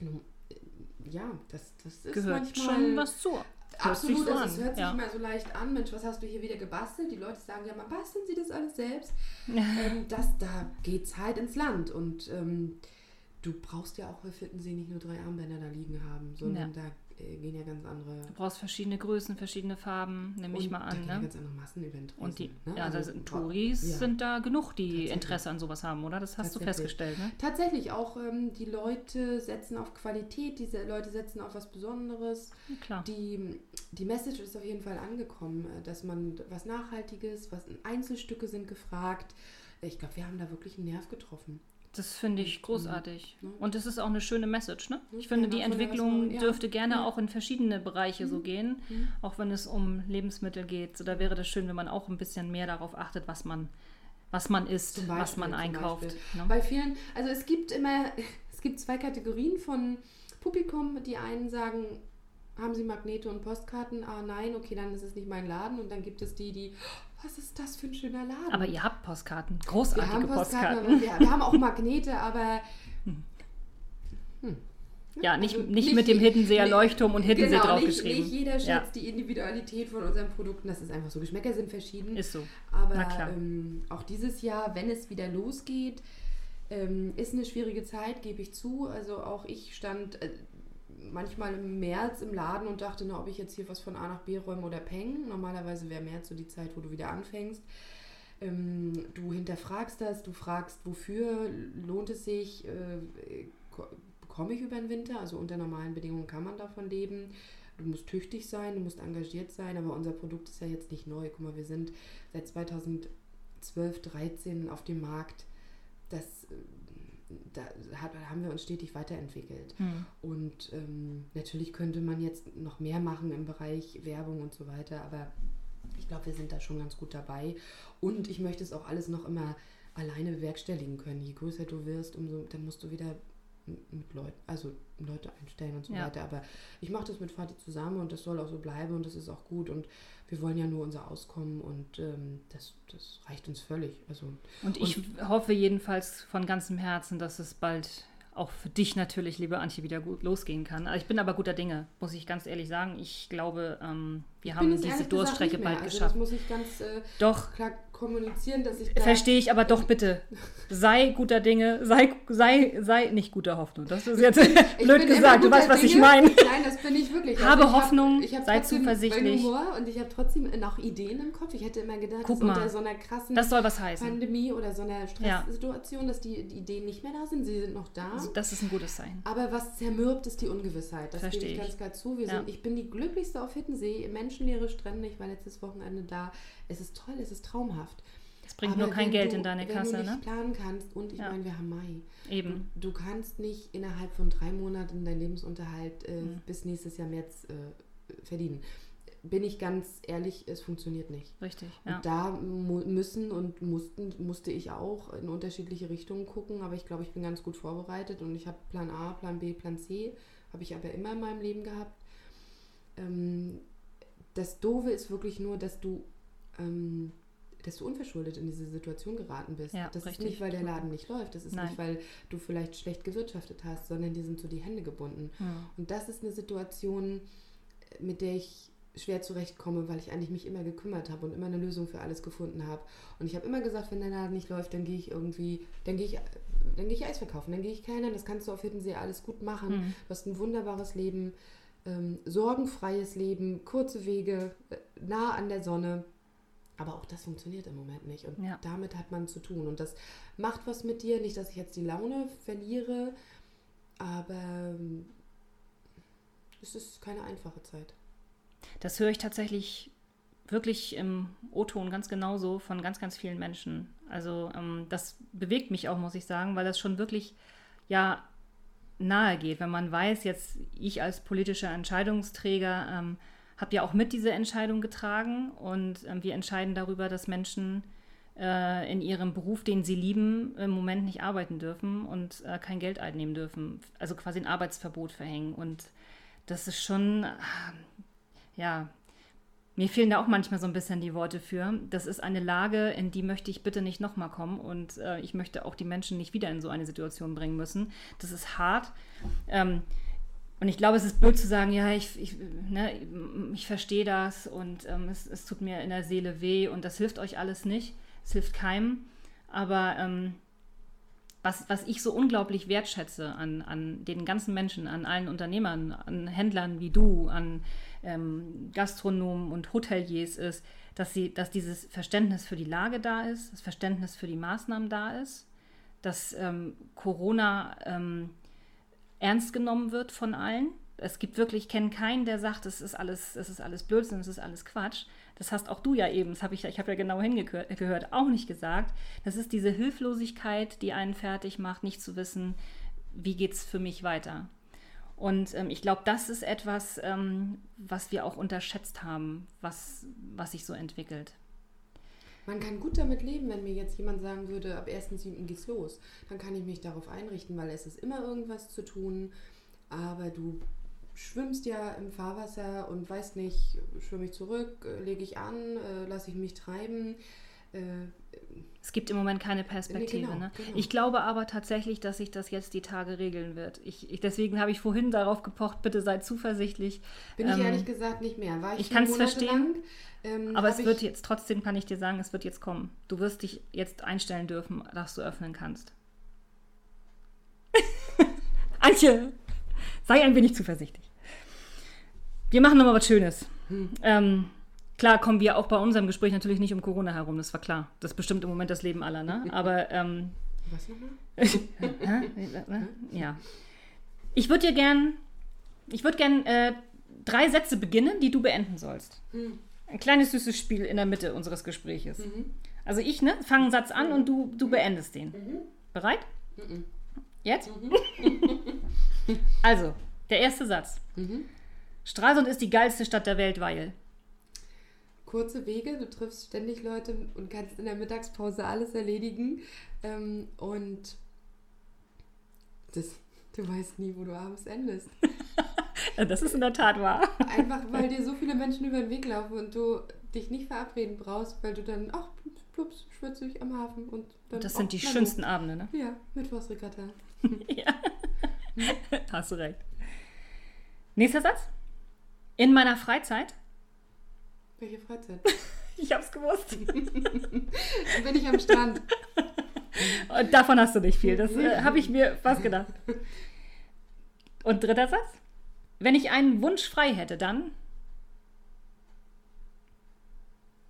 äh, ja, das, das ist Gehört manchmal schon was zu. Absolut, so also es an, hört sich ja. immer so leicht an. Mensch, was hast du hier wieder gebastelt? Die Leute sagen ja, man basteln sie das alles selbst. ähm, das, da geht Zeit ins Land und ähm, du brauchst ja auch bei Fittensee nicht nur drei Armbänder da liegen haben, sondern da äh, gehen ja ganz andere Du brauchst verschiedene Größen, verschiedene Farben, nehme ich mal da an. gehen ja Ne? ganz andere Massen über den Tresen, Und die, ne? ja, Also, da sind bra- Touris ja. sind da genug, die. Interesse an sowas haben, oder? Das hast du festgestellt, ne? Tatsächlich auch, ähm, die Leute setzen auf Qualität, diese Leute setzen auf was Besonderes. Ja, klar. Die, die Message ist auf jeden Fall angekommen, äh, dass man was Nachhaltiges, was Einzelstücke sind gefragt. Ich glaube, wir haben da wirklich einen Nerv getroffen. Das finde ich großartig. Mhm. Und es ist auch eine schöne Message, ne? Mhm. Ich finde, die Entwicklung ja. dürfte gerne Ja. auch in verschiedene Bereiche so gehen, Mhm. auch wenn es um Lebensmittel geht. So, da wäre das schön, wenn man auch ein bisschen mehr darauf achtet, was man, was man isst, Zum was Beispiel, man einkauft. Beispiel. Ne? Bei vielen, also es gibt immer, es gibt zwei Kategorien von Publikum. Die einen sagen, haben sie Magnete und Postkarten? Ah nein, okay, dann ist es nicht mein Laden. Und dann gibt es die, die, "Oh, was ist das für ein schöner Laden? Aber ihr habt Postkarten, wir großartige haben Postkarten, Postkarten. wir, wir haben auch Magnete, aber Ja, nicht, Also nicht, nicht mit dem Hiddenseer Leuchtturm und Hiddensee genau, nicht, draufgeschrieben. nicht jeder schätzt Ja. die Individualität von unseren Produkten. Das ist einfach so. Geschmäcker sind verschieden. Ist so. Aber Na klar. ähm, auch dieses Jahr, wenn es wieder losgeht, ähm, ist eine schwierige Zeit, gebe ich zu. Also auch ich stand äh, manchmal im März im Laden und dachte, na, ob ich jetzt hier was von A nach B räume oder peng. Normalerweise wäre März so die Zeit, wo du wieder anfängst. Ähm, du hinterfragst das, du fragst, wofür lohnt es sich, äh, ko- bekomme ich über den Winter, also unter normalen Bedingungen kann man davon leben. Du musst tüchtig sein, du musst engagiert sein, aber unser Produkt ist ja jetzt nicht neu. Guck mal, wir sind seit 2012, 13 auf dem Markt. Das, äh, da hat, haben wir uns stetig weiterentwickelt. Hm. Und ähm, natürlich könnte man jetzt noch mehr machen im Bereich Werbung und so weiter, aber ich glaube, wir sind da schon ganz gut dabei. Und ich möchte es auch alles noch immer alleine bewerkstelligen können. Je größer du wirst, umso dann musst du wieder mit Leuten, also Leute einstellen und so Ja. weiter. Aber ich mache das mit Fatih zusammen und das soll auch so bleiben und das ist auch gut und wir wollen ja nur unser Auskommen und ähm, das, das reicht uns völlig. Also Und ich hoffe jedenfalls von ganzem Herzen, dass es bald auch für dich natürlich, liebe Antje, wieder gut losgehen kann. Also Ich bin aber guter Dinge, muss ich ganz ehrlich sagen. Ich glaube, ähm, wir ich haben diese Durststrecke bald also geschafft. Das muss ich ganz äh, Doch, klar kommunizieren, dass ich da verstehe ich, aber doch bitte. Sei guter Dinge, sei, sei, sei nicht guter Hoffnung. Das ist jetzt Ich blöd gesagt, du weißt, was ich Dinge. meine. Nein, das bin ich wirklich. Habe ich hab- Hoffnung, ich hab sei zuversichtlich. Humor und ich habe trotzdem noch Ideen im Kopf. Ich hätte immer gedacht, Guck dass mal. unter so einer krassen Das soll was heißen. Pandemie oder so einer Ja. Stresssituation, dass die, die Ideen nicht mehr da sind. Sie sind noch da. Also das ist ein gutes Zeichen. Aber was zermürbt, ist die Ungewissheit. Das gebe Verstehe ich ich. ganz klar zu. Wir Ja. sind, ich bin die glücklichste auf Hittensee. Menschenleere Strände. Ich war letztes Wochenende da. Es ist toll, es ist traumhaft. Das bringt Aber nur kein wenn Geld du, in deine wenn Kasse, du nicht ne? planen kannst und ich Ja. meine, wir haben Mai. Eben. Du, du kannst nicht innerhalb von drei Monaten deinen Lebensunterhalt äh, Mhm. bis nächstes Jahr März äh, verdienen. Bin ich ganz ehrlich, es funktioniert nicht. Richtig. Und Ja. da mu müssen und mussten, musste ich auch in unterschiedliche Richtungen gucken, aber ich glaube, ich bin ganz gut vorbereitet und ich habe Plan A, Plan B, Plan C, habe ich aber immer in meinem Leben gehabt. Ähm, das Doofe ist wirklich nur, dass du, ähm, dass du unverschuldet in diese Situation geraten bist. Ja, das richtig. ist nicht, weil der Laden nicht läuft, das ist Nein. nicht, weil du vielleicht schlecht gewirtschaftet hast, sondern dir sind so die Hände gebunden. Hm. Und das ist eine Situation, mit der ich schwer zurechtkomme, weil ich eigentlich mich immer gekümmert habe und immer eine Lösung für alles gefunden habe. Und ich habe immer gesagt, wenn der Laden nicht läuft, dann gehe ich irgendwie, dann gehe ich, dann gehe ich Eis verkaufen, dann gehe ich keiner. Das kannst du auf Hiddensee alles gut machen. Hm. Du hast ein wunderbares Leben. ähm, sorgenfreies Leben, kurze Wege, äh, nah an der Sonne. Aber auch das funktioniert im Moment nicht. Und Ja. damit hat man zu tun. Und das macht was mit dir. Nicht, dass ich jetzt die Laune verliere, aber ähm, es ist keine einfache Zeit. Das höre ich tatsächlich wirklich im O-Ton ganz genauso von ganz, ganz vielen Menschen. Also ähm, das bewegt mich auch, muss ich sagen, weil das schon wirklich ja nahe geht, wenn man weiß, jetzt ich als politischer Entscheidungsträger ähm, habe ja auch mit diese Entscheidung getragen und ähm, wir entscheiden darüber, dass Menschen äh, in ihrem Beruf, den sie lieben, im Moment nicht arbeiten dürfen und äh, kein Geld einnehmen dürfen. Also quasi ein Arbeitsverbot verhängen. Und das ist schon, ah, ja, mir fehlen da auch manchmal so ein bisschen die Worte für. Das ist eine Lage, in die möchte ich bitte nicht nochmal kommen und äh, ich möchte auch die Menschen nicht wieder in so eine Situation bringen müssen. Das ist hart. Ähm, und ich glaube, es ist blöd zu sagen, ja, ich, ich, ne, ich verstehe das und ähm, es, es tut mir in der Seele weh und das hilft euch alles nicht. Es hilft keinem. Aber ähm, was, was ich so unglaublich wertschätze an, an den ganzen Menschen, an allen Unternehmern, an Händlern wie du, an ähm, Gastronomen und Hoteliers ist, dass, sie, dass dieses Verständnis für die Lage da ist, das Verständnis für die Maßnahmen da ist, dass ähm, Corona ähm, ernst genommen wird von allen. Es gibt wirklich, ich kenne keinen, der sagt, es ist alles, es ist alles Blödsinn, es ist alles Quatsch. Das hast auch du ja eben, das habe ich, ich habe ja genau hingehört, auch nicht gesagt. Das ist diese Hilflosigkeit, die einen fertig macht, nicht zu wissen, wie geht es für mich weiter. Und ähm, ich glaube, das ist etwas, ähm, was wir auch unterschätzt haben, was, was sich so entwickelt. Man kann gut damit leben, wenn mir jetzt jemand sagen würde, ab 1.7. geht's los. Dann kann ich mich darauf einrichten, weil es ist immer irgendwas zu tun. Aber du schwimmst ja im Fahrwasser und weißt nicht, schwimme ich zurück, äh, lege ich an, äh, lasse ich mich treiben. Äh, Es gibt im Moment keine Perspektive. genau, ne? genau. Ich glaube aber tatsächlich, dass sich das jetzt die Tage regeln wird. Ich, ich, deswegen habe ich vorhin darauf gepocht, bitte seid zuversichtlich. bin ich Ähm, ehrlich gesagt nicht mehr. War ich, ich kann's Monate verstehen, lang, ähm, Aber es wird jetzt, trotzdem kann ich dir sagen, es wird jetzt kommen. Du wirst dich jetzt einstellen dürfen, dass du öffnen kannst. Antje, sei ein wenig zuversichtlich. Wir machen nochmal was Schönes. Hm. Ähm, klar kommen wir auch bei unserem Gespräch natürlich nicht um Corona herum, das war klar. Das ist bestimmt im Moment das Leben aller, ne? Aber ähm, Was nochmal? Ja. Ich würde dir gern, ich würde gern äh, drei Sätze beginnen, die du beenden sollst. Hm. Ein kleines süßes Spiel in der Mitte unseres Gespräches. Mhm. Also ich, ne, fange einen Satz an und du, du beendest den. Bereit? Mhm. Jetzt? also, der erste Satz. Mhm. Stralsund ist die geilste Stadt der Welt, weil. kurze Wege, du triffst ständig Leute und kannst in der Mittagspause alles erledigen. Ähm, und das, du weißt nie, wo du abends endest. Das ist in der Tat wahr. Einfach weil dir so viele Menschen über den Weg laufen und du dich nicht verabreden brauchst, weil du dann, ach, plups, plups, schwitze ich am Hafen und dann. Das sind die schönsten Abende, ne? Ja, Mittwochsregatta. ja. Hast du recht. Nächster Satz. In meiner Freizeit. Welche Freizeit? Ich hab's gewusst. Dann bin ich am Strand. Und davon hast du nicht viel. Das äh, habe ich mir fast gedacht. Und dritter Satz. Wenn ich einen Wunsch frei hätte, dann.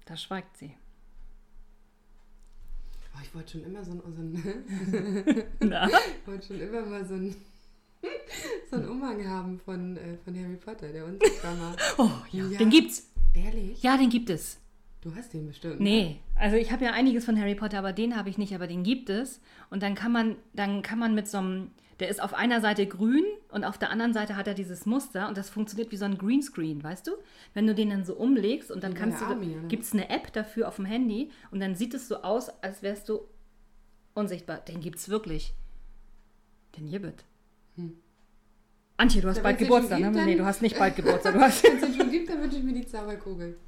Da schweigt sie. Oh, ich wollte schon immer so ein, so ein Na? ich wollte schon immer mal so ein so einen Umhang haben von, äh, von Harry Potter, der Unsichtbare. Oh ja, Ja. den gibt's. Ehrlich? Ja, den gibt es. Du hast den bestimmt. ne? Nee, also ich habe ja einiges von Harry Potter, aber den habe ich nicht, aber den gibt es. Und dann kann man, dann kann man mit so einem, der ist auf einer Seite grün und auf der anderen Seite hat er dieses Muster und das funktioniert wie so ein Greenscreen, weißt du? Wenn du den dann so umlegst und dann kannst der du, Army, gibt es eine App dafür auf dem Handy und dann sieht es so aus, als wärst du unsichtbar. Den gibt's wirklich. Den Jibbet. Antje, du hast Ja, bald Geburtstag, ne? gibt, dann- Nee, du hast nicht bald Geburtstag. Du hast, Wenn es schon gibt, dann wünsche ich mir die Zauberkugel.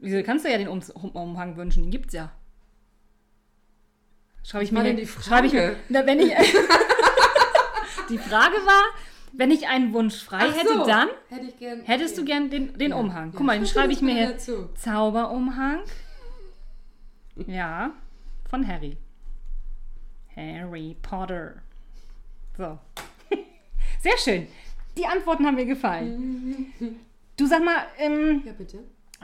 wieso kannst du ja den um Umhang wünschen? Den gibt's ja. Schreibe ich mir denn die Schreibe ich, Frage? na, wenn ich, die Frage war, wenn ich einen Wunsch frei Ach hätte, so, dann Hätte gern. hättest du gern den, den Ja, Umhang. ja. Guck mal, den schreibe ich mir hier. dazu. Zauberumhang. Ja, von Harry. Harry Potter. So. Sehr schön. Die Antworten haben mir gefallen. Du sag mal, ähm, Ja, bitte.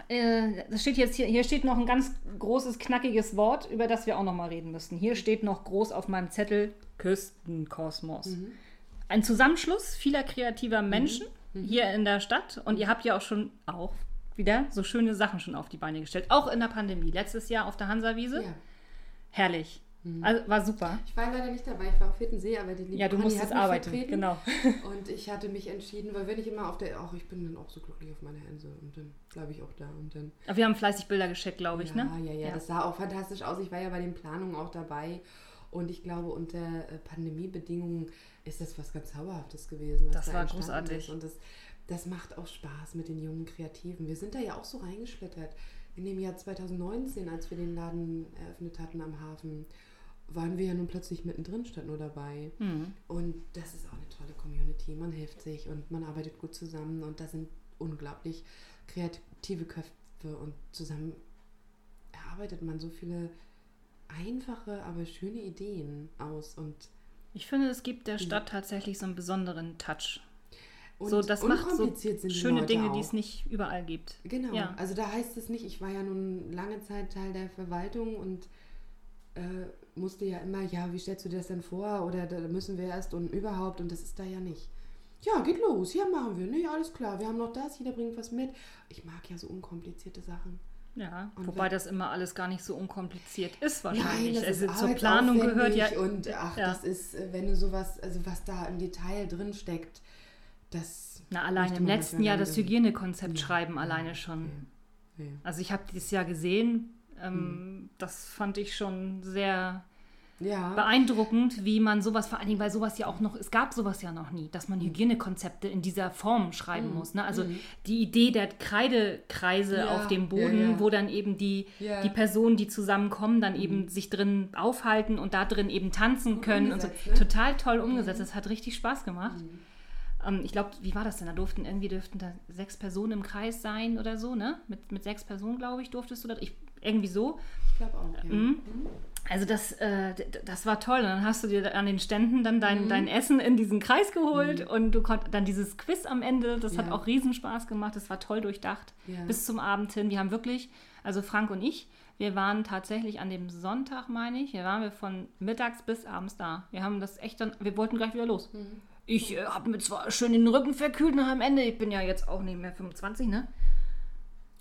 Äh, das steht jetzt hier, hier steht noch ein ganz großes, knackiges Wort, über das wir auch noch mal reden müssen. Hier steht noch groß auf meinem Zettel Küstenkosmos. Ein Zusammenschluss vieler kreativer Menschen hier in der Stadt. Und ihr habt ja auch schon auch wieder so schöne Sachen schon auf die Beine gestellt. Auch in der Pandemie. Letztes Jahr auf der Hansawiese. Ja. Herrlich. Also war super. Ich war leider nicht dabei, ich war auf Hittensee, aber die liebe Ja, du Conny musstest hat mich arbeiten. vertreten. Genau. Und ich hatte mich entschieden, weil wenn ich immer auf der, auch ich bin dann auch so glücklich auf meiner Insel und dann bleibe ich auch da und dann. Aber wir haben fleißig Bilder geschickt, glaube ich, ja, ne? ja, ja, das sah auch fantastisch aus. Ich war ja bei den Planungen auch dabei und ich glaube, unter äh, Pandemiebedingungen ist das was ganz Zauberhaftes gewesen. Was Das da war großartig. Und das, das macht auch Spaß mit den jungen Kreativen. Wir sind da ja auch so reingeschlittert. In dem Jahr 2019, als wir den Laden eröffnet hatten am Hafen, waren wir ja nun plötzlich mittendrin, statt nur dabei. Mhm. Und das ist auch eine tolle Community. Man hilft sich und man arbeitet gut zusammen und da sind unglaublich kreative Köpfe und zusammen erarbeitet man so viele einfache, aber schöne Ideen aus und, Ich finde, es gibt der Stadt tatsächlich so einen besonderen Touch. und so, das macht so sind schöne Leute Dinge, auch. die es nicht überall gibt. Genau. Ja. Also da heißt es nicht, ich war ja nun lange Zeit Teil der Verwaltung und äh, musste ja immer, ja, wie stellst du dir das denn vor? Oder da müssen wir erst und überhaupt und das ist da ja nicht. Ja, geht los, ja, machen wir. Nee, alles klar, wir haben noch das, jeder bringt was mit. Ich mag ja so unkomplizierte Sachen. Ja, Und wobei das immer alles gar nicht so unkompliziert ist wahrscheinlich. das also ist zur Planung gehört ja. Und ach, Ja. das ist, äh, wenn du sowas, also was da im Detail drin steckt, das. Na, allein im letzten Jahr das Hygienekonzept Ja, schreiben alleine schon. Ja. Also ich habe dieses Jahr gesehen, ähm, Hm. das fand ich schon sehr ja. beeindruckend, wie man sowas, vor allen Dingen, weil sowas ja auch noch, es gab sowas ja noch nie, dass man Hm. Hygienekonzepte in dieser Form schreiben muss. Ne? Also die Idee der Kreidekreise Ja, auf dem Boden, ja. wo dann eben die. Mhm. die Personen, die zusammenkommen, dann eben sich drin aufhalten und da drin eben tanzen können und so. ne? Mhm. Total toll umgesetzt. Das hat richtig Spaß gemacht. Ähm, ich glaube, wie war das denn? Da durften irgendwie dürften da sechs Personen im Kreis sein oder so, ne? Mit, mit sechs Personen, glaube ich, durftest du da. Ich, irgendwie so. Ich glaube auch, ja. Mhm. Also das, äh, das war toll. Und dann hast du dir an den Ständen dann dein, dein Essen in diesen Kreis geholt und du konntest dann dieses Quiz am Ende, das hat Ja. auch Riesenspaß gemacht, das war toll durchdacht. Ja. Bis zum Abend hin. Wir haben wirklich, also Frank und ich, wir waren tatsächlich an dem Sonntag, meine ich, hier waren wir von mittags bis abends da. Wir haben das echt dann, wir wollten gleich wieder los. Ich äh, habe mir zwar schön den Rücken verkühlt nach am Ende, ich bin ja jetzt auch nicht mehr 25, ne?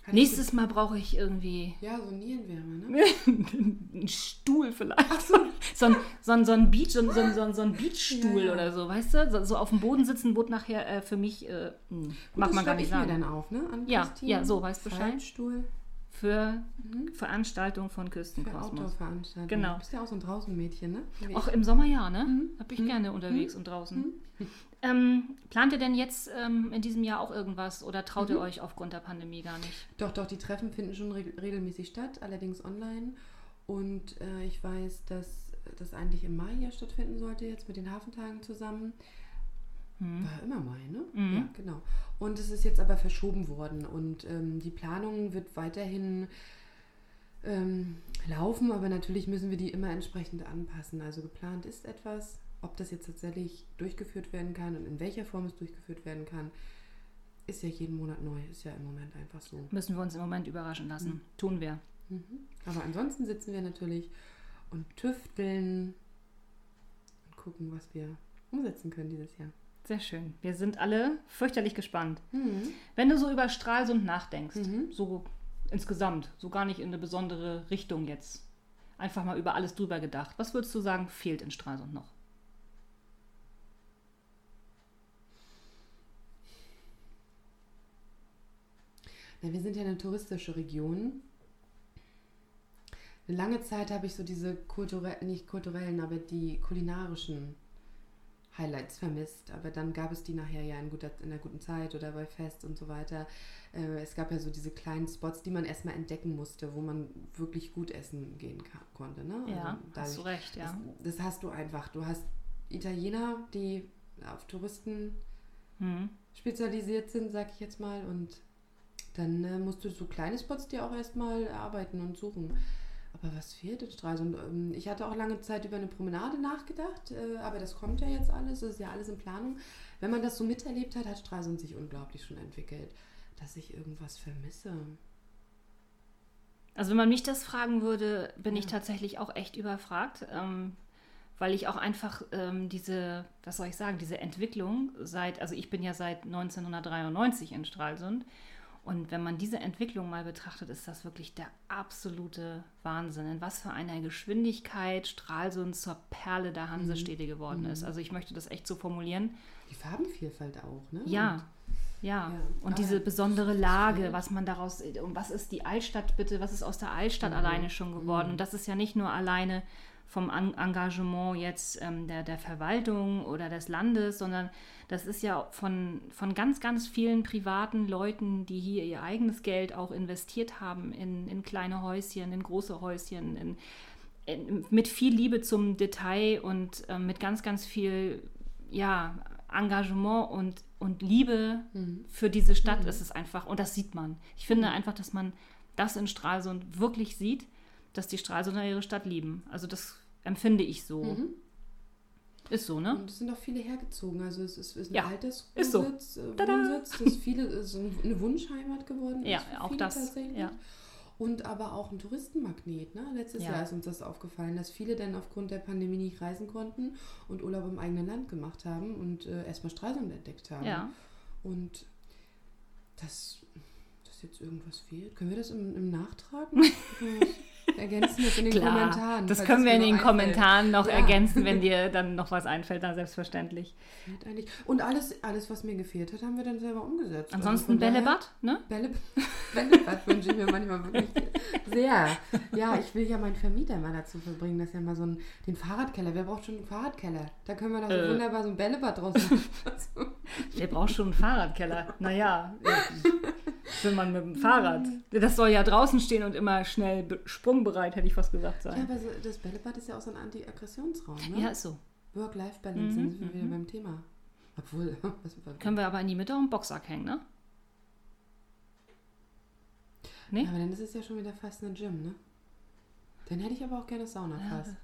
Hattest Nächstes Mal brauche ich irgendwie du- Ja, so Nierenwärme, ne? einen Stuhl vielleicht. so. So, ein, so, ein, so ein Beach, so, ein- so, ein- so, ein- Beachstuhl Ja, oder so, weißt du? So, so auf dem Boden sitzen wurde nachher äh, für mich, äh, mh, Gut, das man gar nicht ich mir sagen. dann auf, ne? An Ja, Christine. ja, so, weißt Bescheid. Fallstuhl Für Veranstaltung von für Küstenkosmos. Outdoor-Veranstaltungen. Genau. Du bist ja auch so ein Draußenmädchen, ne? Auch im Sommer ja, ne? Mhm. Bin ich gerne unterwegs und draußen. Ähm, plant ihr denn jetzt ähm, in diesem Jahr auch irgendwas oder traut Mhm. ihr euch aufgrund der Pandemie gar nicht? Doch, doch, die Treffen finden schon re regelmäßig statt, allerdings online. Und äh, ich weiß, dass das eigentlich im Mai ja stattfinden sollte, jetzt mit den Hafentagen zusammen. War immer Mai, ne? Mhm. Ja, genau. Und es ist jetzt aber verschoben worden. Und ähm, die Planung wird weiterhin ähm, laufen, aber natürlich müssen wir die immer entsprechend anpassen. Also geplant ist etwas, ob das jetzt tatsächlich durchgeführt werden kann und in welcher Form es durchgeführt werden kann, ist ja jeden Monat neu. Ist ja im Moment einfach so. Müssen wir uns im Moment überraschen lassen. Tun wir. Mhm. Aber ansonsten sitzen wir natürlich und tüfteln und gucken, was wir umsetzen können dieses Jahr. Sehr schön. Wir sind alle fürchterlich gespannt. Mhm. Wenn du so über Stralsund nachdenkst, Mhm. so insgesamt, so gar nicht in eine besondere Richtung jetzt, einfach mal über alles drüber gedacht, was würdest du sagen, fehlt in Stralsund noch? Na, wir sind ja eine touristische Region. Eine lange Zeit habe ich so diese kulturellen, nicht kulturellen, aber die kulinarischen Highlights vermisst. Aber dann gab es die nachher ja in, guter, in einer guten Zeit oder bei Fest und so weiter. Äh, es gab ja so diese kleinen Spots, die man erstmal entdecken musste, wo man wirklich gut essen gehen konnte. Ne? Ja, Also hast du recht, ja. Das, das hast du einfach. Du hast Italiener, die auf Touristen Hm. spezialisiert sind, sag ich jetzt mal. Und dann äh, musst du so kleine Spots dir auch erstmal erarbeiten und suchen. Aber was fehlt in Stralsund? Ähm, ich hatte auch lange Zeit über eine Promenade nachgedacht, äh, aber das kommt ja jetzt alles, das ist ja alles in Planung. Wenn man das so miterlebt hat, hat Stralsund sich unglaublich schon entwickelt. Dass ich irgendwas vermisse. Also wenn man mich das fragen würde, bin Ja. ich tatsächlich auch echt überfragt, ähm, weil ich auch einfach ähm, diese, was soll ich sagen, diese Entwicklung seit, also ich bin ja seit 1993 in Stralsund und wenn man diese Entwicklung mal betrachtet, ist das wirklich der absolute Wahnsinn, in was für einer Geschwindigkeit Stralsund zur Perle der Hansestädte geworden ist. Also ich möchte das echt so formulieren. Die Farbenvielfalt auch, ne? Ja, ja. Ja, Und aber diese besondere Lage, was man daraus, und was ist die Altstadt bitte, was ist aus der Altstadt Mhm. alleine schon geworden? Und das ist ja nicht nur alleine vom Engagement jetzt ähm, der, der Verwaltung oder des Landes, sondern das ist ja von, von ganz, ganz vielen privaten Leuten, die hier ihr eigenes Geld auch investiert haben in, in kleine Häuschen, in große Häuschen, in, in, mit viel Liebe zum Detail und ähm, mit ganz, ganz viel ja, Engagement und, und Liebe Mhm. für diese Stadt ist es einfach. Und das sieht man. Ich finde einfach, dass man das in Stralsund wirklich sieht, dass die Stralsunder ihre Stadt lieben. Also das empfinde ich so. Mhm. Ist so, ne? Und es sind auch viele hergezogen. Also es ist, ist ein Ja, altes ist so. Wohnsitz, äh, Tada! Wohnsitz das viele ist ein- eine Wunschheimat geworden Ja, ist für auch das, ja. Und aber auch ein Touristenmagnet. Ne? Letztes Ja. Jahr ist uns das aufgefallen, dass viele dann aufgrund der Pandemie nicht reisen konnten und Urlaub im eigenen Land gemacht haben und äh, erstmal Stralsund entdeckt haben. Ja. Und dass, dass jetzt irgendwas fehlt. Können wir das im, im Nachtrag noch? Ergänzen das in den Klar, Kommentaren? das können wir in den einfällt. Kommentaren noch Ja. ergänzen, wenn dir dann noch was einfällt, dann selbstverständlich. Und alles, alles, was mir gefehlt hat, haben wir dann selber umgesetzt. Also Ansonsten daher- Bällebad, ne? Bälle, Bällebad wünsche ich mir manchmal wirklich sehr. Ja, ich will ja meinen Vermieter mal dazu verbringen, dass er mal so einen, den Fahrradkeller, wer braucht schon einen Fahrradkeller? Da können wir doch Äh. wunderbar so ein Bällebad draus machen. Wer braucht schon einen Fahrradkeller? Naja, wenn man mit dem Fahrrad. Das soll ja draußen stehen und immer schnell be- sprungbereit, hätte ich fast gesagt, ja, sein. aber so, das Bällebad ist ja auch so ein Anti-Aggressionsraum, ne? Ja, ist so. Work-Life-Balance, Mhm, dann sind wir wieder beim Thema. Obwohl, Können wir aber in die Mitte auch einen Boxsack hängen, ne? Nee? aber dann ist es ja schon wieder fast ein Gym, ne? Dann hätte ich aber auch gerne Sauna fast.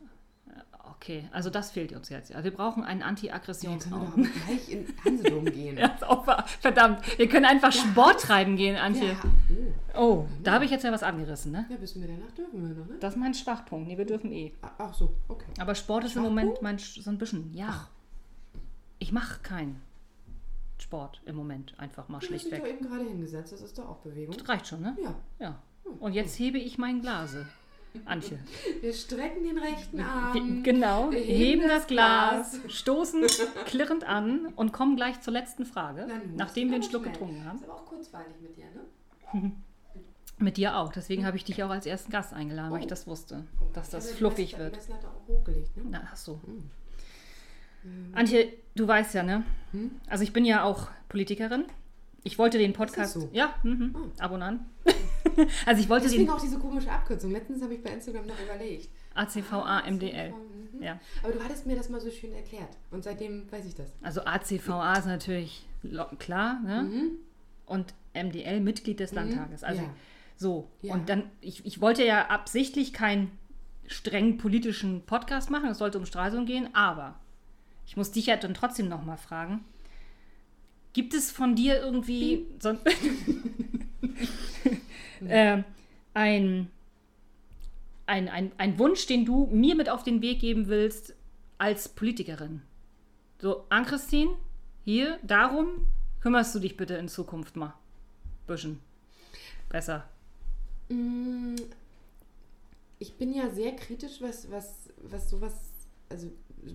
Okay, also das fehlt uns jetzt. Ja, wir brauchen einen Ja, wir Anti-Aggressionsraum. aber gleich in Hansedom gehen. Ja, ist auch wahr. Verdammt, wir können einfach Sport treiben gehen, Antje. Ja. Oh. Oh, da habe ich jetzt ja was angerissen, ne? ja, bis Mitternacht dürfen wir noch, ne? Das ist mein Schwachpunkt. Nee, wir dürfen eh. Ah, Ach so, okay. Aber Sport ist im? Moment mein so ein bisschen, ja. Ich mache keinen Sport im Moment, einfach mal Du hast dich doch schlichtweg. eben gerade hingesetzt, das ist doch auch Bewegung. Das reicht schon, ne? Ja. Ja. Und jetzt hebe ich mein Glase. Antje. Wir strecken den rechten Arm. genau, wir heben das Glas, Glas. stoßen klirrend an und kommen gleich zur letzten Frage, nachdem das wir einen Schluck schnell. getrunken haben. Ist aber auch kurzweilig mit dir, ne? Mit dir auch. Deswegen habe ich dich auch als ersten Gast eingeladen, weil ich Oh. das wusste, Oh, dass das fluffig Messlatte- wird. Messlatte auch hochgelegt, ne? Na, ach so. Hm. Antje, du weißt ja, ne? Hm? Also ich bin ja auch Politikerin. Ich wollte den Podcast. so? Ja, mhm. Ah. Abonnent. also ich wollte Deswegen den auch diese komische Abkürzung. Letztens habe ich bei Instagram noch überlegt. ACVA MDL. Mhm. Ja. Aber du hattest mir das mal so schön erklärt. Und seitdem weiß ich das. Also ACVA ist natürlich klar, ne? Mhm. Und MDL Mitglied des Landtages. Also Ja. so. Ja. Und dann, ich, ich wollte ja absichtlich keinen streng politischen Podcast machen. Es sollte um Stralsund gehen, aber ich muss dich ja dann trotzdem noch mal fragen. Gibt es von dir irgendwie so, äh, ein, ein, ein, ein Wunsch, den du mir mit auf den Weg geben willst als Politikerin? So, Ann-Christine, hier, darum kümmerst du dich bitte in Zukunft mal. Bisschen. Besser. Mm, Ich bin ja sehr kritisch, was, was, was sowas, also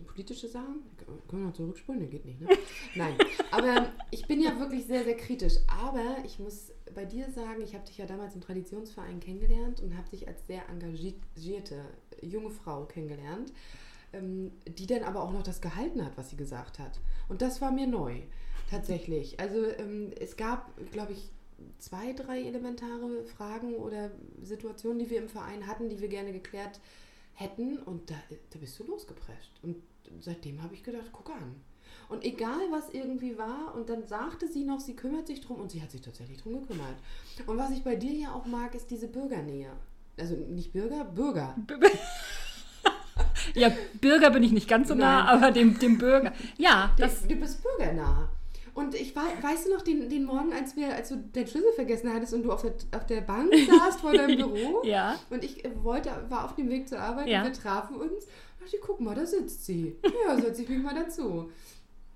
politische Sachen. Können wir noch zurückspulen? Nee, geht nicht, ne? Nein. Aber ich bin ja wirklich sehr, sehr kritisch. Aber ich muss bei dir sagen, ich habe dich ja damals im Traditionsverein kennengelernt und habe dich als sehr engagierte junge Frau kennengelernt, ähm, die dann aber auch noch das gehalten hat, was sie gesagt hat. Und das war mir neu, tatsächlich. Also ähm, es gab, glaube ich, zwei, drei elementare Fragen oder Situationen, die wir im Verein hatten, die wir gerne geklärt hätten. Und da, da bist du losgeprescht. Und seitdem habe ich gedacht, guck an. Und egal, was irgendwie war, und dann sagte sie noch, sie kümmert sich drum und sie hat sich tatsächlich drum gekümmert. Und was ich bei dir ja auch mag, ist diese Bürgernähe. Also nicht Bürger, Bürger. Ja, Bürger bin ich nicht ganz so nah, Nein. aber dem, dem Bürger. Ja, das. Du, du bist bürgernah. Und ich war, weißt du noch, den, den Morgen, als wir, als du den Schlüssel vergessen hattest und du auf der, auf der Bank saßt vor deinem Büro Ja. und ich äh, wollte, war auf dem Weg zur Arbeit Ja. und wir trafen uns. Da dachte ich, guck mal, da sitzt sie. Ja, setze ich mich mal dazu.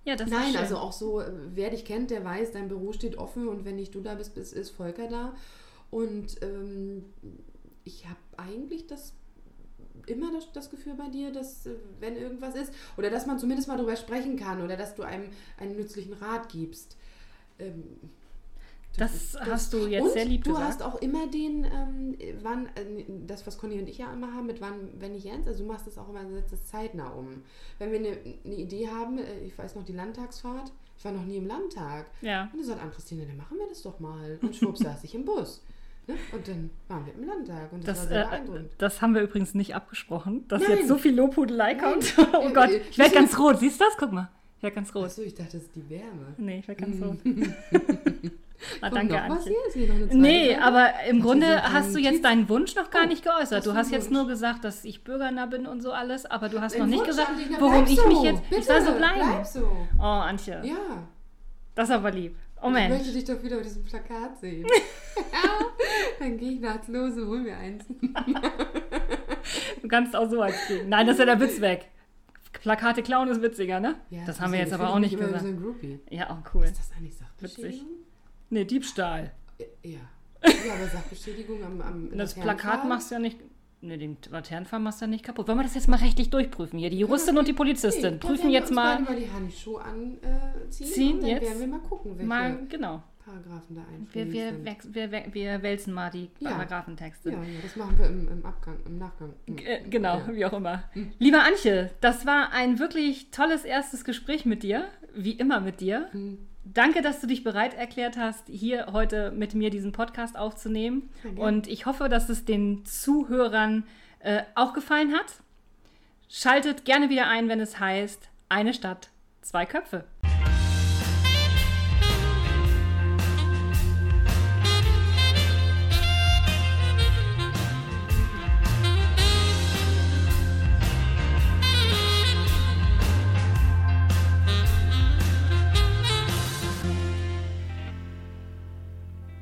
Ja, das ist Nein, schön. also auch so, äh, wer dich kennt, der weiß, dein Büro steht offen und wenn nicht du da bist, ist, ist Volker da. Und ähm, ich habe eigentlich das immer das, das Gefühl bei dir, dass äh, wenn irgendwas ist, oder dass man zumindest mal drüber sprechen kann oder dass du einem einen nützlichen Rat gibst. Ähm, Das ist- hast du jetzt sehr lieb du gesagt. hast auch immer den, ähm, wann, äh, das, was Conny und ich ja immer haben, mit wann, wenn ich Jens, also du machst das auch immer, setzt das zeitnah um. Wenn wir eine, eine Idee haben, äh, ich weiß noch, die Landtagsfahrt, ich war noch nie im Landtag. Ja. Und dann sagt Ann-Christine, dann machen wir das doch mal. Und schwupp saß ich im Bus. Ne? Und dann waren wir im Landtag und das, Das, war sehr äh, beeindruckend. das haben wir übrigens nicht abgesprochen, dass Nein. jetzt so viel Lobhudelei kommt. Oh Gott, Äh, ich werde äh, ganz rot. Siehst du das? Guck mal. Ich werde ganz rot. Achso, ich dachte, das ist die Wärme. Nee, ich werde ganz rot. Kommt danke, noch was Antje. hier? Ist hier noch Nee, Seite? aber im Grunde hast du jetzt deinen Wunsch noch gar Oh, nicht geäußert. was Du hast jetzt nur gesagt, dass ich bürgernah bin und so alles, aber du hast noch Ein nicht Wunsch gesagt, na, bleib ich so. mich jetzt. Bitte, ich soll so bleiben. Bleib so. Oh, Antje, Ja. das ist aber lieb. Oh Ich Mensch. möchte dich doch wieder auf diesem Plakat sehen. Dann gehe ich nachts los und hol mir eins. Du kannst auch so als gehen. Nein, das ist ja der Witz weg. Plakate klauen ist witziger, ne? Ja, das haben wir jetzt aber auch nicht ich gesagt. So ein Groupie. Ja, auch cool. Ist das eigentlich Sachbeschädigung? Nee, Diebstahl. Ja. Ja, aber Sachbeschädigung am, am Das? Plakat machst du ja nicht. Ne, den Laternenpfahl machst du ja nicht kaputt. Wollen wir das jetzt mal rechtlich durchprüfen hier? Die Juristin und die Polizistin Nee, prüfen jetzt mal. mal die Handschuhe anziehen Ziehen und dann jetzt werden wir mal gucken, welche Mal, genau. Paragraphen da Wir, einfließen wir, wir, wir, wir wälzen mal die Ja. Paragraphentexte. Ja, ja, das machen wir im, im Abgang, im Nachgang. Äh, genau, Ja. wie auch immer. Lieber Antje, das war ein wirklich tolles erstes Gespräch mit dir, wie immer mit dir. Hm. Danke, dass du dich bereit erklärt hast, hier heute mit mir diesen Podcast aufzunehmen. Gerne. Und ich hoffe, dass es den Zuhörern äh, auch gefallen hat. Schaltet gerne wieder ein, wenn es heißt, eine Stadt, zwei Köpfe.